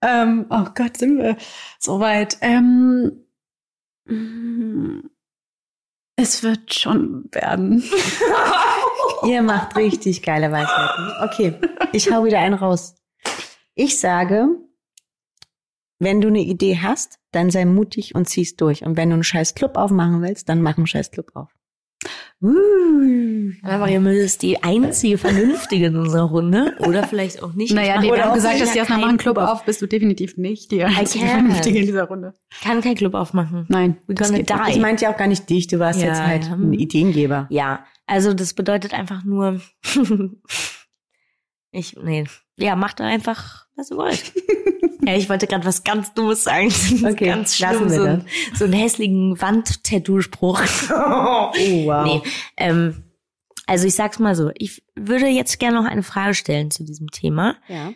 Ähm, oh Gott, sind wir so weit. Ähm, mm, es wird schon werden. Ihr macht richtig geile Weisheiten. Okay, ich hau wieder einen raus. Ich sage, wenn du eine Idee hast, dann sei mutig und zieh's durch. Und wenn du einen scheiß Club aufmachen willst, dann mach einen scheiß Club auf. Uh. Aber Mariamel ist die einzige Vernünftige in unserer Runde. Oder vielleicht auch nicht. Naja, Ich die haben gesagt, dass die nicht. erstmal Ich machen Club auf, bist du definitiv nicht die einzige. Vernünftige in dieser Runde. Kann kein Club aufmachen. Nein. Das gonna geht nicht. die. Ich meinte ja auch gar nicht dich, du warst Ja, jetzt halt ja. ein Ideengeber. Ja, also das bedeutet einfach nur, ich, nee, ja, macht einfach, was ihr wollt. ja, ich wollte gerade was ganz Dummes sagen. Okay, ganz schlimm, lassen wir so, ein, so einen hässlichen Wandtattoo-Spruch. Oh, wow. Nee, ähm, also ich sag's mal so, ich würde jetzt gerne noch eine Frage stellen zu diesem Thema. Ja.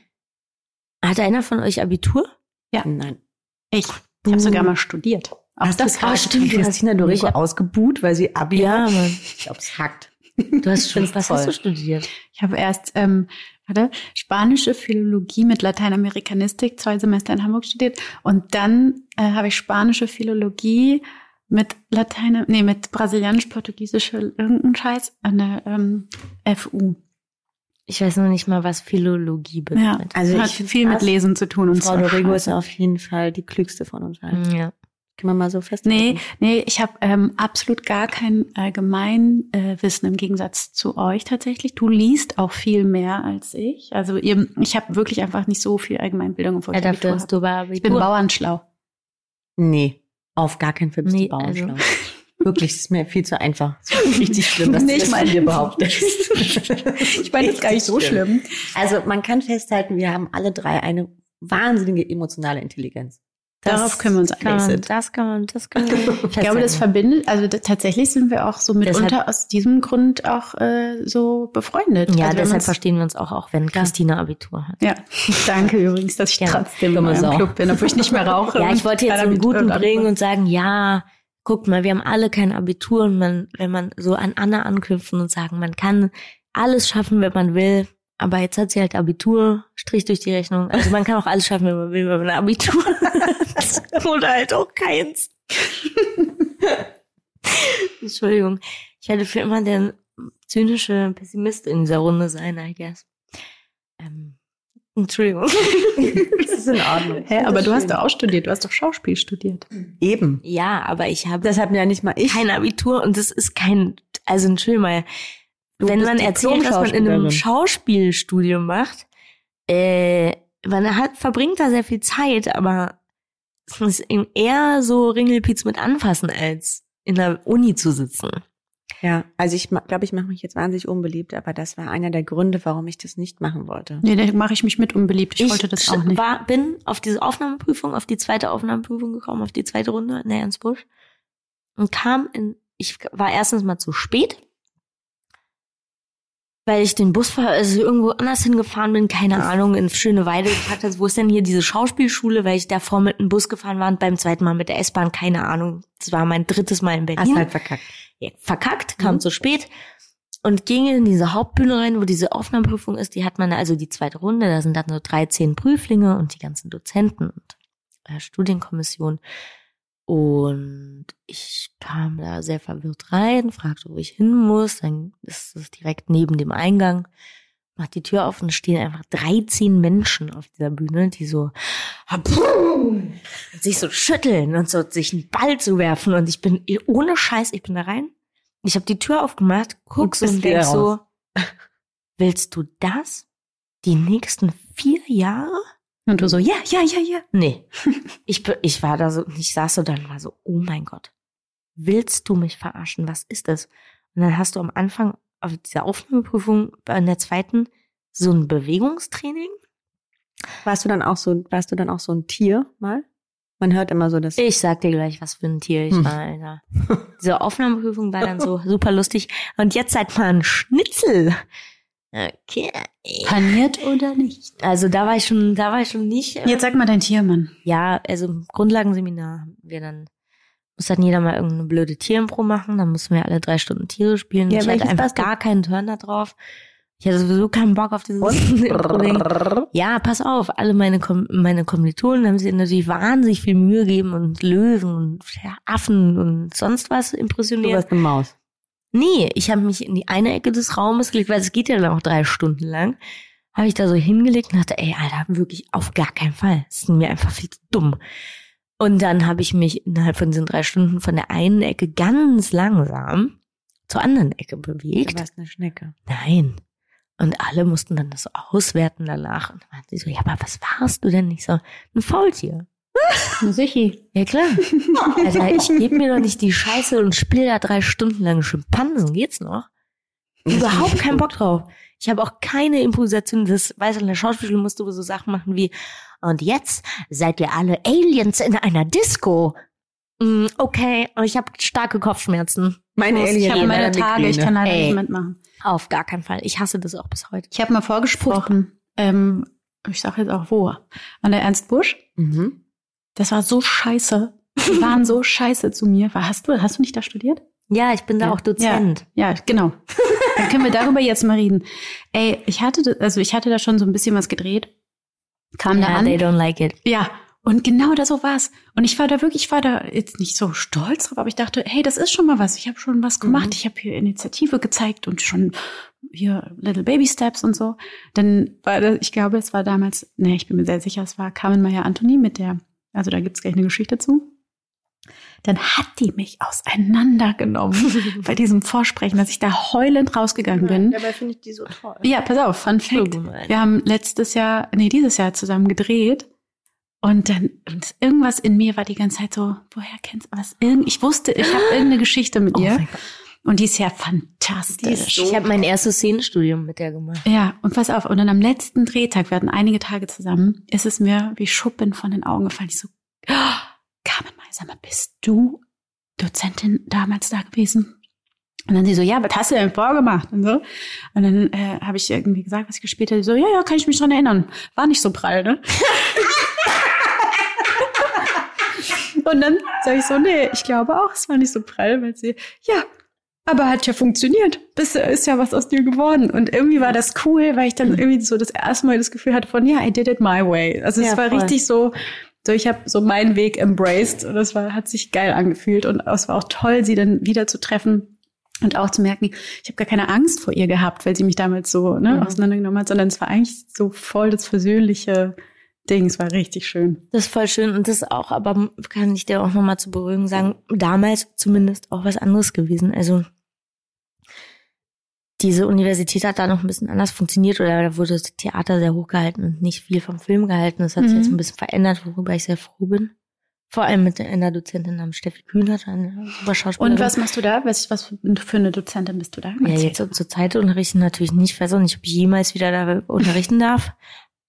Hat einer von euch Abitur? Nein. Ich, ich habe sogar mal studiert. Auch Hast das du war stimmt, du hast- ausgebuht, weil sie Abi Ja, hat? Mann. Ich glaube, es hackt. Du hast schon, was toll. hast du studiert? Ich habe erst ähm, warte, spanische Philologie mit Lateinamerikanistik zwei Semester in Hamburg studiert und dann äh, habe ich spanische Philologie mit Latein, nee, mit brasilianisch-portugiesische irgendein Scheiß an der ähm, FU. Ich weiß noch nicht mal, was Philologie Ja, bedeutet. Also hat viel mit. Lesen zu tun und Frau Dorego ist auf jeden Fall die klügste von uns allen. Ja. Kann man mal so festhalten. Nee, nee, ich habe ähm, absolut gar kein Allgemeinwissen äh, Wissen im Gegensatz zu euch tatsächlich. Du liest auch viel mehr als ich. Also ihr, ich habe wirklich einfach nicht so viel Allgemeinbildung im Ja, dafür hast du aber Ich bin bauernschlau. Nee, auf gar keinen Fall bist Nee, du Bauernschlau. also- Wirklich, das ist mir viel zu einfach. Das ist richtig schlimm, dass Nee, du das von dir behauptest. Ich meine, das ist gar nicht so schlimm. Also man kann festhalten, wir haben alle drei eine wahnsinnige emotionale Intelligenz. Darauf können wir uns kann man, einigen. Das kann man, das kann man. Ich glaube, das verbindet, also tatsächlich sind wir auch so mitunter Deshalb- aus diesem Grund auch äh, so befreundet. Ja, also deshalb verstehen wir uns auch, auch wenn Christina Abitur hat. Ja, danke übrigens, dass ich Gerne. trotzdem in Sau. Club bin, obwohl ich nicht mehr rauche. Ja, ich wollte jetzt einen guten bringen und sagen, ja, guck mal, wir haben alle kein Abitur und man, wenn man so an Anna anknüpfen und sagen, man kann alles schaffen, wenn man will, aber jetzt hat sie halt Abitur, Strich durch die Rechnung. Also man kann auch alles schaffen, wenn man will, wenn man ein Abitur hat. Oder halt auch keins. Entschuldigung. Ich werde für immer der zynische Pessimist in dieser Runde sein, I guess. Ähm, Entschuldigung. Das ist in Ordnung. Hä, aber du hast doch auch studiert, du hast doch Schauspiel studiert. Eben. Ja, aber ich habe Deshalb ja nicht mal ich. kein Abitur und das ist kein, also Entschuldigung mal, Du wenn man erzählt, was man in einem. Schauspielstudium macht, äh, man hat, verbringt da sehr viel Zeit, aber es ist eben eher so Ringelpiez mit anfassen, als in der Uni zu sitzen. Ja, also ich glaube, ich mache mich jetzt wahnsinnig unbeliebt, aber das war einer der Gründe, warum ich das nicht machen wollte. Nee, da mache ich mich mit unbeliebt. Ich, wollte das auch nicht. War, bin auf diese Aufnahmeprüfung, auf die zweite Aufnahmeprüfung gekommen, auf die zweite Runde in der Ernstbusch und kam in, ich war erstens mal zu spät, weil ich den Busfahrer, also irgendwo anders hingefahren bin, keine Ahnung, in Schöneweide gefragt habe, wo ist denn hier diese Schauspielschule, weil ich davor mit dem Bus gefahren war und beim zweiten Mal mit der S-Bahn, keine Ahnung. Das war mein drittes Mal in Hast Berlin halt verkackt. ja, verkackt, kam zu spät und ging in diese Hauptbühne rein, wo diese Aufnahmeprüfung ist. Die hat man also die zweite Runde, da sind dann so 13 Prüflinge und die ganzen Dozenten und äh, Studienkommission. Und ich kam da sehr verwirrt rein, fragte, wo ich hin muss. Dann ist es direkt neben dem Eingang. Mach die Tür auf und stehen einfach 13 Menschen auf dieser Bühne, die so und sich so schütteln und so sich einen Ball zu werfen. Und ich bin ohne Scheiß, ich bin da rein. Ich habe die Tür aufgemacht, guck und wieder denk so, willst du das? Die nächsten vier Jahre? Und du so, ja, ja, ja, ja. Nee. Ich, ich war da so, ich saß so da und war so, oh mein Gott. Willst du mich verarschen? Was ist das? Und dann hast du am Anfang auf dieser Aufnahmeprüfung in der zweiten so ein Bewegungstraining. Warst du dann auch so, warst du dann auch so ein Tier mal? Man hört immer so das. Ich sag dir gleich, was für ein Tier ich Hm. war, Alter. Diese Aufnahmeprüfung war dann so super lustig. Und jetzt seid mal ein Schnitzel. Okay. Paniert oder nicht? Also da war ich schon, da war ich schon nicht. äh, Jetzt sag mal dein Tiermann. Ja, also im Grundlagenseminar haben wir dann, muss dann jeder mal irgendeine blöde Tierimpro machen, dann mussten wir alle drei Stunden Tiere spielen. Ja, ich hatte einfach du? gar keinen Turn da drauf. Ich hatte sowieso keinen Bock auf dieses. Ja, pass auf, alle meine, Kom meine Kommilitonen haben sich natürlich wahnsinnig viel Mühe gegeben und Löwen und ja, Affen und sonst was Du impressioniert. warst eine Maus. Nee, ich habe mich in die eine Ecke des Raumes gelegt, weil es geht ja dann auch drei Stunden lang. Habe ich da so hingelegt und dachte, ey, Alter, wirklich auf gar keinen Fall. Das ist mir einfach viel zu dumm. Und dann habe ich mich innerhalb von diesen drei Stunden von der einen Ecke ganz langsam zur anderen Ecke Du bewegt. warst eine Schnecke. Nein. Und alle mussten dann das so auswerten danach. Und dann waren sie so, ja, aber was warst du denn nicht so? Ein Faultier. Sichi. Ja klar. Alter, ich gebe mir doch nicht die Scheiße und spiele da drei Stunden lang Schimpansen. Geht's noch? Überhaupt keinen Bock drauf. Ich habe auch keine Improvisation. Das weiß in der Schauspielschule musst du so Sachen machen wie und jetzt seid ihr alle Aliens in einer Disco. Mm, okay, aber ich habe starke Kopfschmerzen. Mein muss- Alien Ich habe meine Tage, ich kann leider Ey. nicht mitmachen. Auf gar keinen Fall. Ich hasse das auch bis heute. Ich habe mal vorgesprochen, ähm, ich sage jetzt auch wo, an der Ernst Busch. Mhm. Das war so scheiße. Die waren so scheiße zu mir. War- Hast du, hast du nicht da studiert? Ja, ich bin da Ja. auch Dozent. Ja, genau. Dann können wir darüber jetzt mal reden. Ey, ich hatte, da- also ich hatte da schon so ein bisschen was gedreht. Kam da Ja, an. they don't like it. Ja, und genau da so war's. Und ich war da wirklich, ich war da jetzt nicht so stolz drauf, aber ich dachte, hey, das ist schon mal was. Ich habe schon was gemacht. Mhm. Ich habe hier Initiative gezeigt und schon hier Little Baby Steps und so. Dann war das, ich glaube, es war damals, nee, ich bin mir sehr sicher, es war Carmen Meyer Anthony mit der, also da gibt's gleich eine Geschichte zu. dann hat die mich auseinandergenommen bei diesem Vorsprechen, dass ich da heulend rausgegangen bin. Dabei finde ich die so toll. Ja, pass auf, Fun Fact. Wir haben letztes Jahr, nee, dieses Jahr zusammen gedreht. Und dann, und irgendwas in mir war die ganze Zeit so, woher kennst du was? Irgend, ich wusste, ich habe irgendeine Geschichte mit ihr. mein Gott. Und die ist ja fantastisch. Ich habe mein erstes Szenenstudium mit der gemacht. Ja, und pass auf, und dann am letzten Drehtag, wir hatten einige Tage zusammen, ist es mir wie Schuppen von den Augen gefallen. Ich so, oh, Carmen mal, bist du Dozentin damals da gewesen? Und dann sie so, ja, was hast du denn vorgemacht? Und so. Und dann äh, habe ich irgendwie gesagt, was ich gespielt habe. So, ja, ja, kann ich mich dran erinnern. War nicht so prall, ne? Und dann sage ich so, nee, ich glaube auch, es war nicht so prall, weil sie, ja, aber hat ja funktioniert. Bist, ist ja was aus dir geworden. Und irgendwie war das cool, weil ich dann irgendwie so das erste Mal das Gefühl hatte von, ja, I did it my way. Also es Ja, war voll. richtig so, so ich habe so meinen Weg embraced und das war, hat sich geil angefühlt. Und es war auch toll, sie dann wieder zu treffen. Und auch zu merken, ich habe gar keine Angst vor ihr gehabt, weil sie mich damals so ne, Mhm. auseinandergenommen hat, sondern es war eigentlich so voll das versöhnliche Ding. Es war richtig schön. Das ist voll schön und das ist auch, aber kann ich dir auch nochmal zu beruhigen sagen, damals zumindest auch was anderes gewesen. Also diese Universität hat da noch ein bisschen anders funktioniert oder da wurde das Theater sehr hochgehalten und nicht viel vom Film gehalten. Das hat sich Mhm. jetzt ein bisschen verändert, worüber ich sehr froh bin. Vor allem mit einer Dozentin namens Steffi Kühnert, eine super Schauspielerin. Und was machst du da? Was, was für eine Dozentin bist du da? Ja, jetzt zur Zeit unterrichten natürlich nicht. Ich weiß auch nicht, ob ich jemals wieder da unterrichten darf.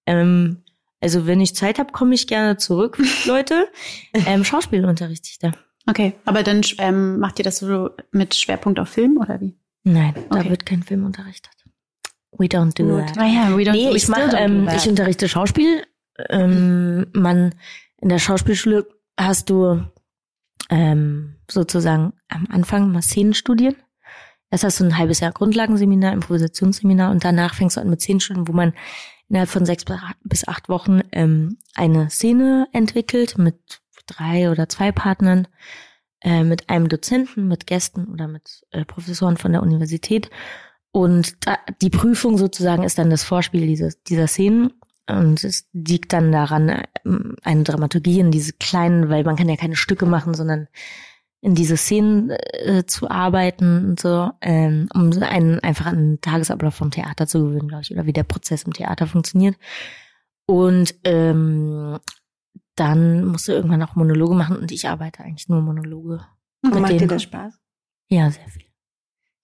Ähm, also wenn ich Zeit habe, komme ich gerne zurück, Leute. Ähm, Schauspiel unterrichte ich da. Okay, aber dann ähm, macht ihr das so mit Schwerpunkt auf Film oder wie? Nein, da Okay. wird kein Film unterrichtet. We don't do Nur that. Ah ja, we don't, Nee, we ich do ähm, that. ich unterrichte Schauspiel. Ähm, man in der Schauspielschule hast du ähm, sozusagen am Anfang mal Szenenstudien. Erst hast du ein halbes Jahr Grundlagenseminar, Improvisationsseminar und danach fängst du an mit Szenenstudien, wo man innerhalb von sechs bis acht Wochen ähm, eine Szene entwickelt mit drei oder zwei Partnern, äh, mit einem Dozenten, mit Gästen oder mit äh, Professoren von der Universität. Und da, die Prüfung sozusagen ist dann das Vorspiel dieses, dieser Szenen. Und es liegt dann daran, ähm, eine Dramaturgie in diese kleinen, weil man kann ja keine Stücke machen, sondern in diese Szenen äh, zu arbeiten und so, ähm, um so einen einfach an den Tagesablauf vom Theater zu gewöhnen, glaube ich, oder wie der Prozess im Theater funktioniert. Und ähm, dann musst du irgendwann auch Monologe machen und ich arbeite eigentlich nur Monologe. Und macht dir das Spaß? Ja, sehr viel.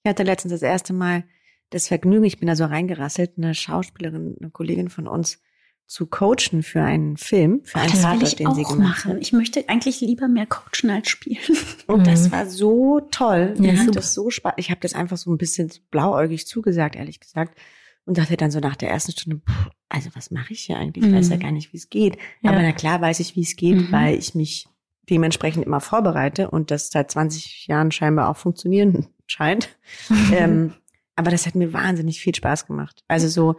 Ich hatte letztens das erste Mal das Vergnügen, ich bin da so reingerasselt, eine Schauspielerin, eine Kollegin von uns zu coachen für einen Film, für einen das will Tatort, ich den sie auch gemacht machen. hat. Ich möchte eigentlich lieber mehr coachen als spielen. Und das Mhm. war so toll. Ja, Mir hat super. das so Spaß. Ich habe das einfach so ein bisschen blauäugig zugesagt, ehrlich gesagt. Und dachte dann so nach der ersten Stunde, pff, also was mache ich hier eigentlich? Ich weiß ja Mhm. gar nicht, wie es geht. Ja. Aber na klar weiß ich, wie es geht, Mhm. weil ich mich dementsprechend immer vorbereite und das seit 20 Jahren scheinbar auch funktionieren scheint. ähm, aber das hat mir wahnsinnig viel Spaß gemacht. Also so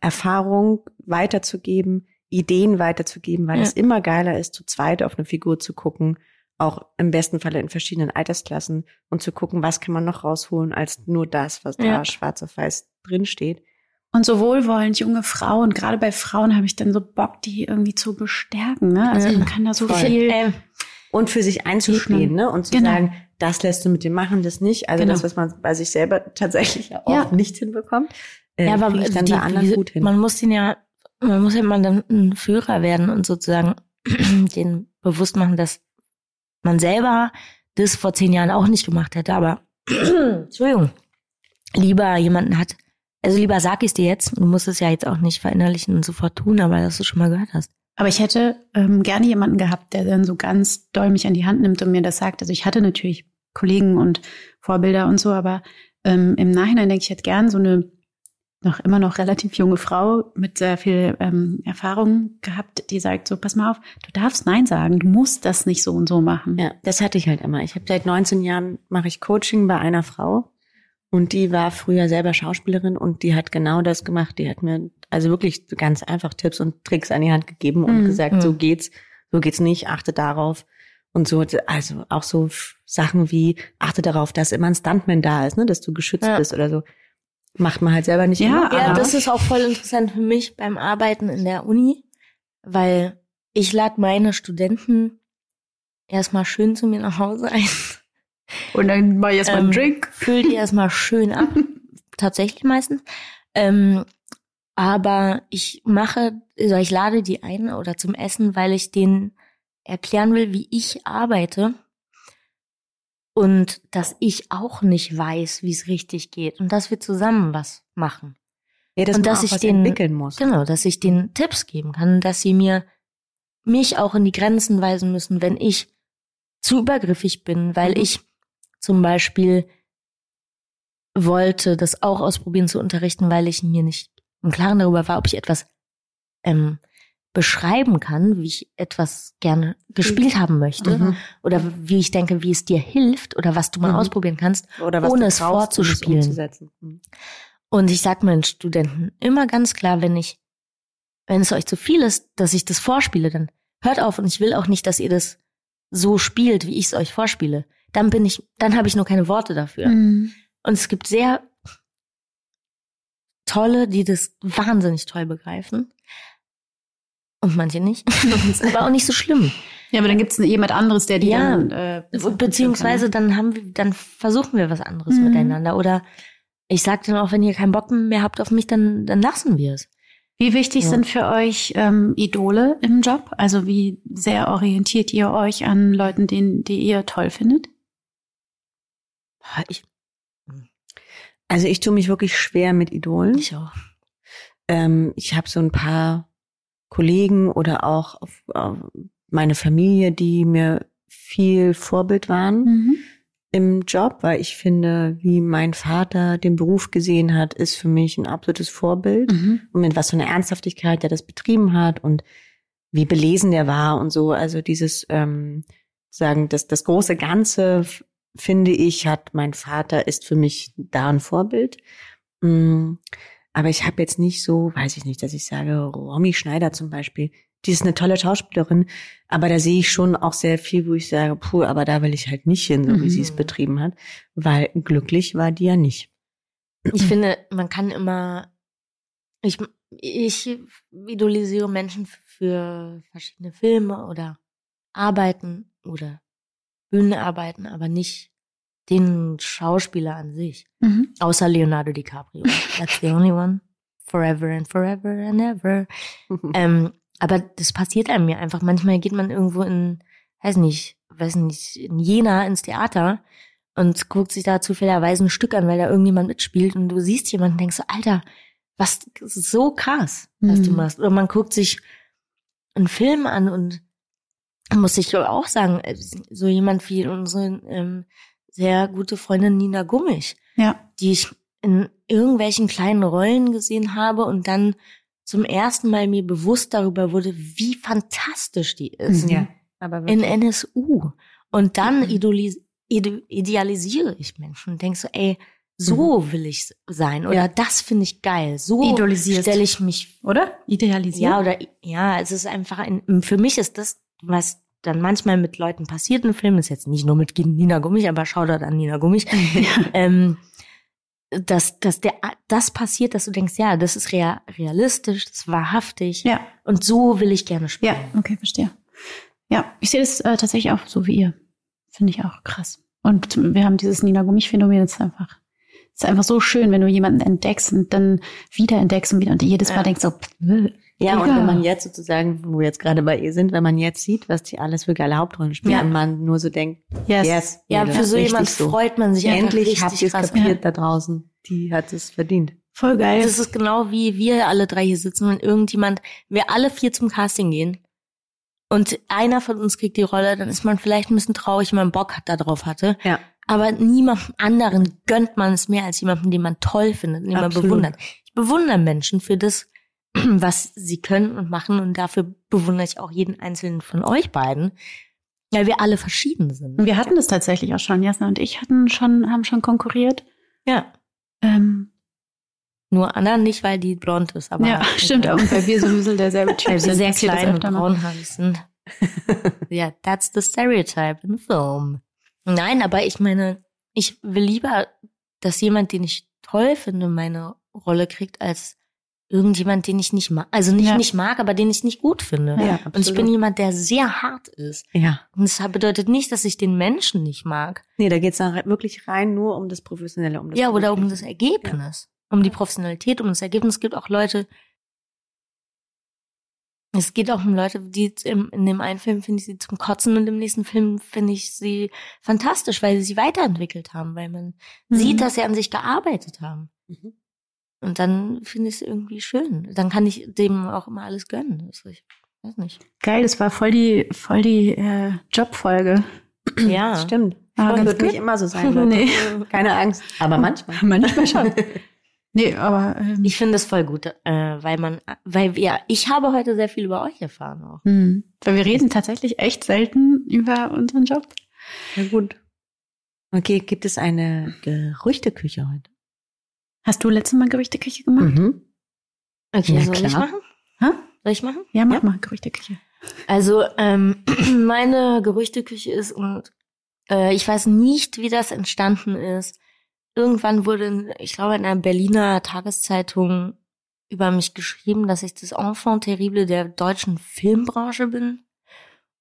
Erfahrung weiterzugeben, Ideen weiterzugeben, weil Ja. es immer geiler ist, zu zweit auf eine Figur zu gucken, auch im besten Falle in verschiedenen Altersklassen und zu gucken, was kann man noch rausholen als nur das, was Ja. da schwarz auf weiß drinsteht. Und so wohlwollend junge Frauen, gerade bei Frauen habe ich dann so Bock, die irgendwie zu bestärken. Ne? Also Ja. man kann da so Voll. viel. Ähm, Und für sich einzustehen, ne? Und zu Genau. sagen, das lässt du mit dem machen, das nicht. Also Genau. das, was man bei sich selber tatsächlich ja oft nicht hinbekommt, äh, ja, aber ich dann die, bei anderen gut hin. man muss den ja, man muss ja mal dann ein Führer werden und sozusagen den bewusst machen, dass man selber das vor zehn Jahren auch nicht gemacht hätte, aber Entschuldigung, lieber jemanden hat, also lieber sag ich es dir jetzt, du musst es ja jetzt auch nicht verinnerlichen und sofort tun, aber dass du schon mal gehört hast. Aber ich hätte ähm, gerne jemanden gehabt, der dann so ganz doll mich an die Hand nimmt und mir das sagt. Also ich hatte natürlich Kollegen und Vorbilder und so, aber ähm, im Nachhinein denke ich, ich hätte gern so eine noch immer noch relativ junge Frau mit sehr viel ähm, Erfahrung gehabt, die sagt so, pass mal auf, du darfst Nein sagen, du musst das nicht so und so machen. Ja, das hatte ich halt immer. Ich habe seit 19 Jahren mache ich Coaching bei einer Frau und die war früher selber Schauspielerin und die hat genau das gemacht. Die hat mir also wirklich ganz einfach Tipps und Tricks an die Hand gegeben und Mhm. gesagt, so geht's, so geht's nicht, achte darauf. Und so, also auch so Sachen wie, achte darauf, dass immer ein Stuntman da ist, ne, dass du geschützt Ja. bist oder so. Macht man halt selber nicht Ja, Ja, das ist auch voll interessant für mich beim Arbeiten in der Uni, weil ich lade meine Studenten erstmal schön zu mir nach Hause ein. Und dann mach ich erstmal einen Ähm, Drink. Füll die erstmal schön ab. Tatsächlich meistens. Ähm, aber ich mache, also ich lade die ein oder zum Essen, weil ich denen erklären will, wie ich arbeite. Und dass ich auch nicht weiß, wie es richtig geht. Und dass wir zusammen was machen. Ja, dass Und dass ich was den- entwickeln muss. Genau, dass ich denen Tipps geben kann, dass sie mir mich auch in die Grenzen weisen müssen, wenn ich zu übergriffig bin, weil Mhm. ich zum Beispiel wollte, das auch ausprobieren zu unterrichten, weil ich mir nicht im Klaren darüber war, ob ich etwas ähm, beschreiben kann, wie ich etwas gerne gespielt haben möchte Mhm. oder wie ich denke, wie es dir hilft oder was du mal Mhm. ausprobieren kannst. Ohne es vorzuspielen. Mhm. Und ich sag meinen Studenten immer ganz klar, wenn ich, wenn es euch zu viel ist, dass ich das vorspiele, dann hört auf und ich will auch nicht, dass ihr das so spielt, wie ich es euch vorspiele. Dann bin ich, dann habe ich nur keine Worte dafür. Mhm. Und es gibt sehr tolle, die das wahnsinnig toll begreifen. Und manche nicht. Es ist aber auch nicht so schlimm. Ja, aber dann gibt's jemand anderes, der die Ja. dann äh, besser Beziehungsweise dann haben wir, dann versuchen wir was anderes Mhm. miteinander. Oder ich sag dann auch, wenn ihr keinen Bock mehr habt auf mich, dann, dann lassen wir es. Wie wichtig Ja. sind für euch ähm, Idole im Job? Also wie sehr orientiert ihr euch an Leuten, den, die ihr toll findet? Ich, Also ich tue mich wirklich schwer mit Idolen. ich auch. Ähm, ich habe so ein paar Kollegen oder auch auf, auf meine Familie, die mir viel Vorbild waren Mhm. im Job, weil ich finde, wie mein Vater den Beruf gesehen hat, ist für mich ein absolutes Vorbild. Mhm. Und mit was für einer Ernsthaftigkeit der das betrieben hat und wie belesen der war und so. Also dieses ähm, sagen, das, das große Ganze finde ich, hat mein Vater ist für mich da ein Vorbild. Mm, Aber ich habe jetzt nicht so, weiß ich nicht, dass ich sage, Romy Schneider zum Beispiel, die ist eine tolle Schauspielerin, aber da sehe ich schon auch sehr viel, wo ich sage, puh, aber da will ich halt nicht hin, so wie Mhm. sie es betrieben hat, weil glücklich war die ja nicht. Ich finde, man kann immer, ich, ich idolisiere Menschen für verschiedene Filme oder Arbeiten oder Bühnenarbeiten, aber nicht den Schauspieler an sich. Mhm. Außer Leonardo DiCaprio. That's the only one. Forever and forever and ever. Ähm, aber das passiert einem ja einfach. Manchmal geht man irgendwo in, weiß nicht, weiß nicht, in Jena ins Theater und guckt sich da zufälligerweise ein Stück an, weil da irgendjemand mitspielt und du siehst jemanden und denkst so, Alter, was das ist so krass, was du Mhm. machst. Oder man guckt sich einen Film an und muss ich auch sagen, äh, so jemand wie unsere ähm, sehr gute Freundin Nina Gummich, Ja. die ich in irgendwelchen kleinen Rollen gesehen habe und dann zum ersten Mal mir bewusst darüber wurde, wie fantastisch die ist. Mhm. ja, aber In wirklich. NSU. Und dann Mhm. idealisiere ich Menschen und denke so, ey, so will ich sein. Oder Ja. das finde ich geil. So stelle ich mich Oder? Idealisiert? ja, oder ja, es ist einfach ein, für mich ist das, was dann manchmal mit Leuten passiert in Filmen, ist jetzt nicht nur mit Nina Gummich, aber Shoutout an Nina Gummich, ähm, dass, dass der, das passiert, dass du denkst, ja, das ist rea realistisch, das ist wahrhaftig Ja. und so will ich gerne spielen. Ja, okay, verstehe. Ja, ich sehe das äh, tatsächlich auch so wie ihr. Finde ich auch krass. Und wir haben dieses Nina Gummich-Phänomen jetzt einfach. Es ist einfach so schön, wenn du jemanden entdeckst und dann wieder entdeckst und wieder und jedes Mal Ja. denkst so, pff, Ja, und Ja. wenn man jetzt sozusagen, wo wir jetzt gerade bei ihr sind, wenn man jetzt sieht, was die alles für geile Hauptrollen spielen Ja. und man nur so denkt, yes. yes, Ja, für so jemand freut man sich Endlich habt ihr es kapiert da draußen. Die hat es verdient. Voll geil. Das ist genau wie wir alle drei hier sitzen und irgendjemand, wir alle vier zum Casting gehen und einer von uns kriegt die Rolle, dann ist man vielleicht ein bisschen traurig, wenn man Bock hat, darauf hatte. Ja. Aber niemandem anderen gönnt man es mehr als jemandem, den man toll findet, den man Absolut. bewundert. Ich bewundere Menschen für das, was sie können und machen und dafür bewundere ich auch jeden einzelnen von euch beiden, weil wir alle verschieden sind. wir hatten das tatsächlich auch schon. Jasna und ich hatten schon, haben schon konkurriert. Ja. Ähm, Nur Anna nicht, weil die blond ist, aber ja, stimmt. Und weil wir sowieso derselbe Typ Weil wir sind, sehr klein und braunhaarig sind. Ja, that's the stereotype in film. Nein, aber ich meine, ich will lieber, dass jemand, den ich toll finde, meine Rolle kriegt, als irgendjemand, den ich nicht mag. Also nicht Ja. nicht mag, aber den ich nicht gut finde. Ja, Und ich bin jemand, der sehr hart ist. Ja. Und das bedeutet nicht, dass ich den Menschen nicht mag. Nee, da geht's dann wirklich rein nur um das Professionelle, um das ja, oder um das Ergebnis. Um die Professionalität, um das Ergebnis. Es gibt auch Leute, es geht auch um Leute, die im, in dem einen Film finde ich sie zum Kotzen und im nächsten Film finde ich sie fantastisch, weil sie sie weiterentwickcht haben, weil man Mhm. sieht, dass sie an sich gearbeitet haben. Mhm. Und dann finde ich es irgendwie schön. Dann kann ich dem auch immer alles gönnen. Also ich weiß nicht. Geil, das war voll die, voll die äh, Jobfolge. Ja. Stimmt. Ah, das wird gut. nicht immer so sein, Leute. Nee. Keine Angst. Aber manchmal. Manchmal schon. Nee, aber ähm, Ich finde es voll gut, äh, weil man, weil ja, ich habe heute sehr viel über euch erfahren auch. hm, weil wir reden tatsächlich echt selten über unseren Job. Na gut. Okay, gibt es eine Gerüchteküche heute? Hast du letztes Mal Gerüchteküche gemacht? Mhm. Okay, Ja, soll ich klar. machen? Hä? Soll ich machen? Ja, mach Ja. mal Gerüchteküche. Also, ähm, meine Gerüchteküche ist und äh, ich weiß nicht, wie das entstanden ist. Irgendwann wurde, in- ich glaube, in einer Berliner Tageszeitung über mich geschrieben, dass ich das Enfant terrible der deutschen Filmbranche bin.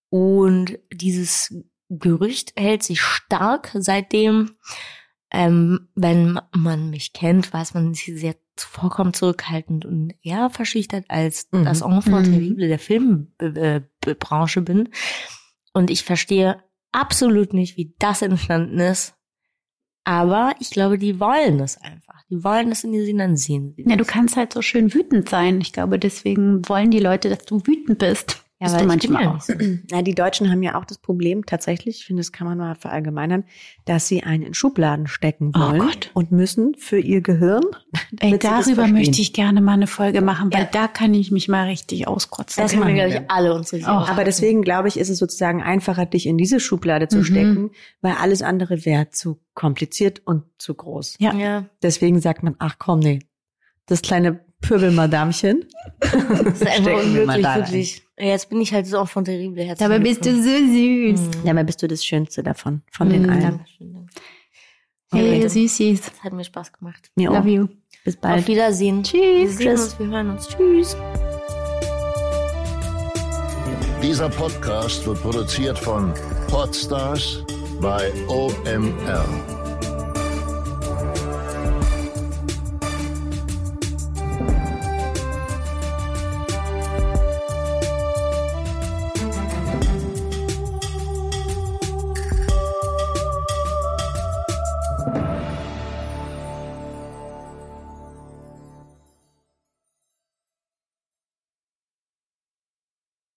Und dieses Gerücht hält sich stark seitdem. Ähm, wenn man mich kennt, weiß man, dass ich sehr zuvorkommend zurückhaltend und eher verschüchtert als Mhm. das Enfant Mhm. terrible der Filmbranche bin. Und ich verstehe absolut nicht, wie das entstanden ist. Aber ich glaube, die wollen es einfach. Die wollen das in die Sinn, dann sehen Ja, du kannst halt so schön wütend sein. Ich glaube, deswegen wollen die Leute, dass du wütend bist. Ja, Bist du manchmal ja auch. so. Na, die Deutschen haben ja auch das Problem tatsächlich, ich finde, das kann man mal verallgemeinern, dass sie einen in Schubladen stecken Oh wollen Gott. und müssen für ihr Gehirn. Ey, darüber möchte ich gerne mal eine Folge machen, weil Ja. da kann ich mich mal richtig auskotzen. Das haben wir, glaube ich, ja. alle unsere Oh. Aber deswegen glaube ich, ist es sozusagen einfacher, dich in diese Schublade zu Mhm. stecken, weil alles andere wäre zu kompliziert und zu groß. Ja. Ja, Deswegen sagt man, ach komm, nee, das kleine Pöbelmadamchen. das ist einfach unmöglich, wirklich. Jetzt bin ich halt so Enfant terrible. Herzlich Dabei bist du so süß. Mhm. Ja, aber bist du das Schönste davon, von den Mhm. allen. Dankeschön, danke. Hey, Okay. Süßis. Das hat mir Spaß gemacht. Mir Love auch. you. Bis Auf bald. Wiedersehen. Wir Tschüss. sehen uns, wir hören uns. Tschüss. Dieser Podcast wird produziert von Podstars bei OMR.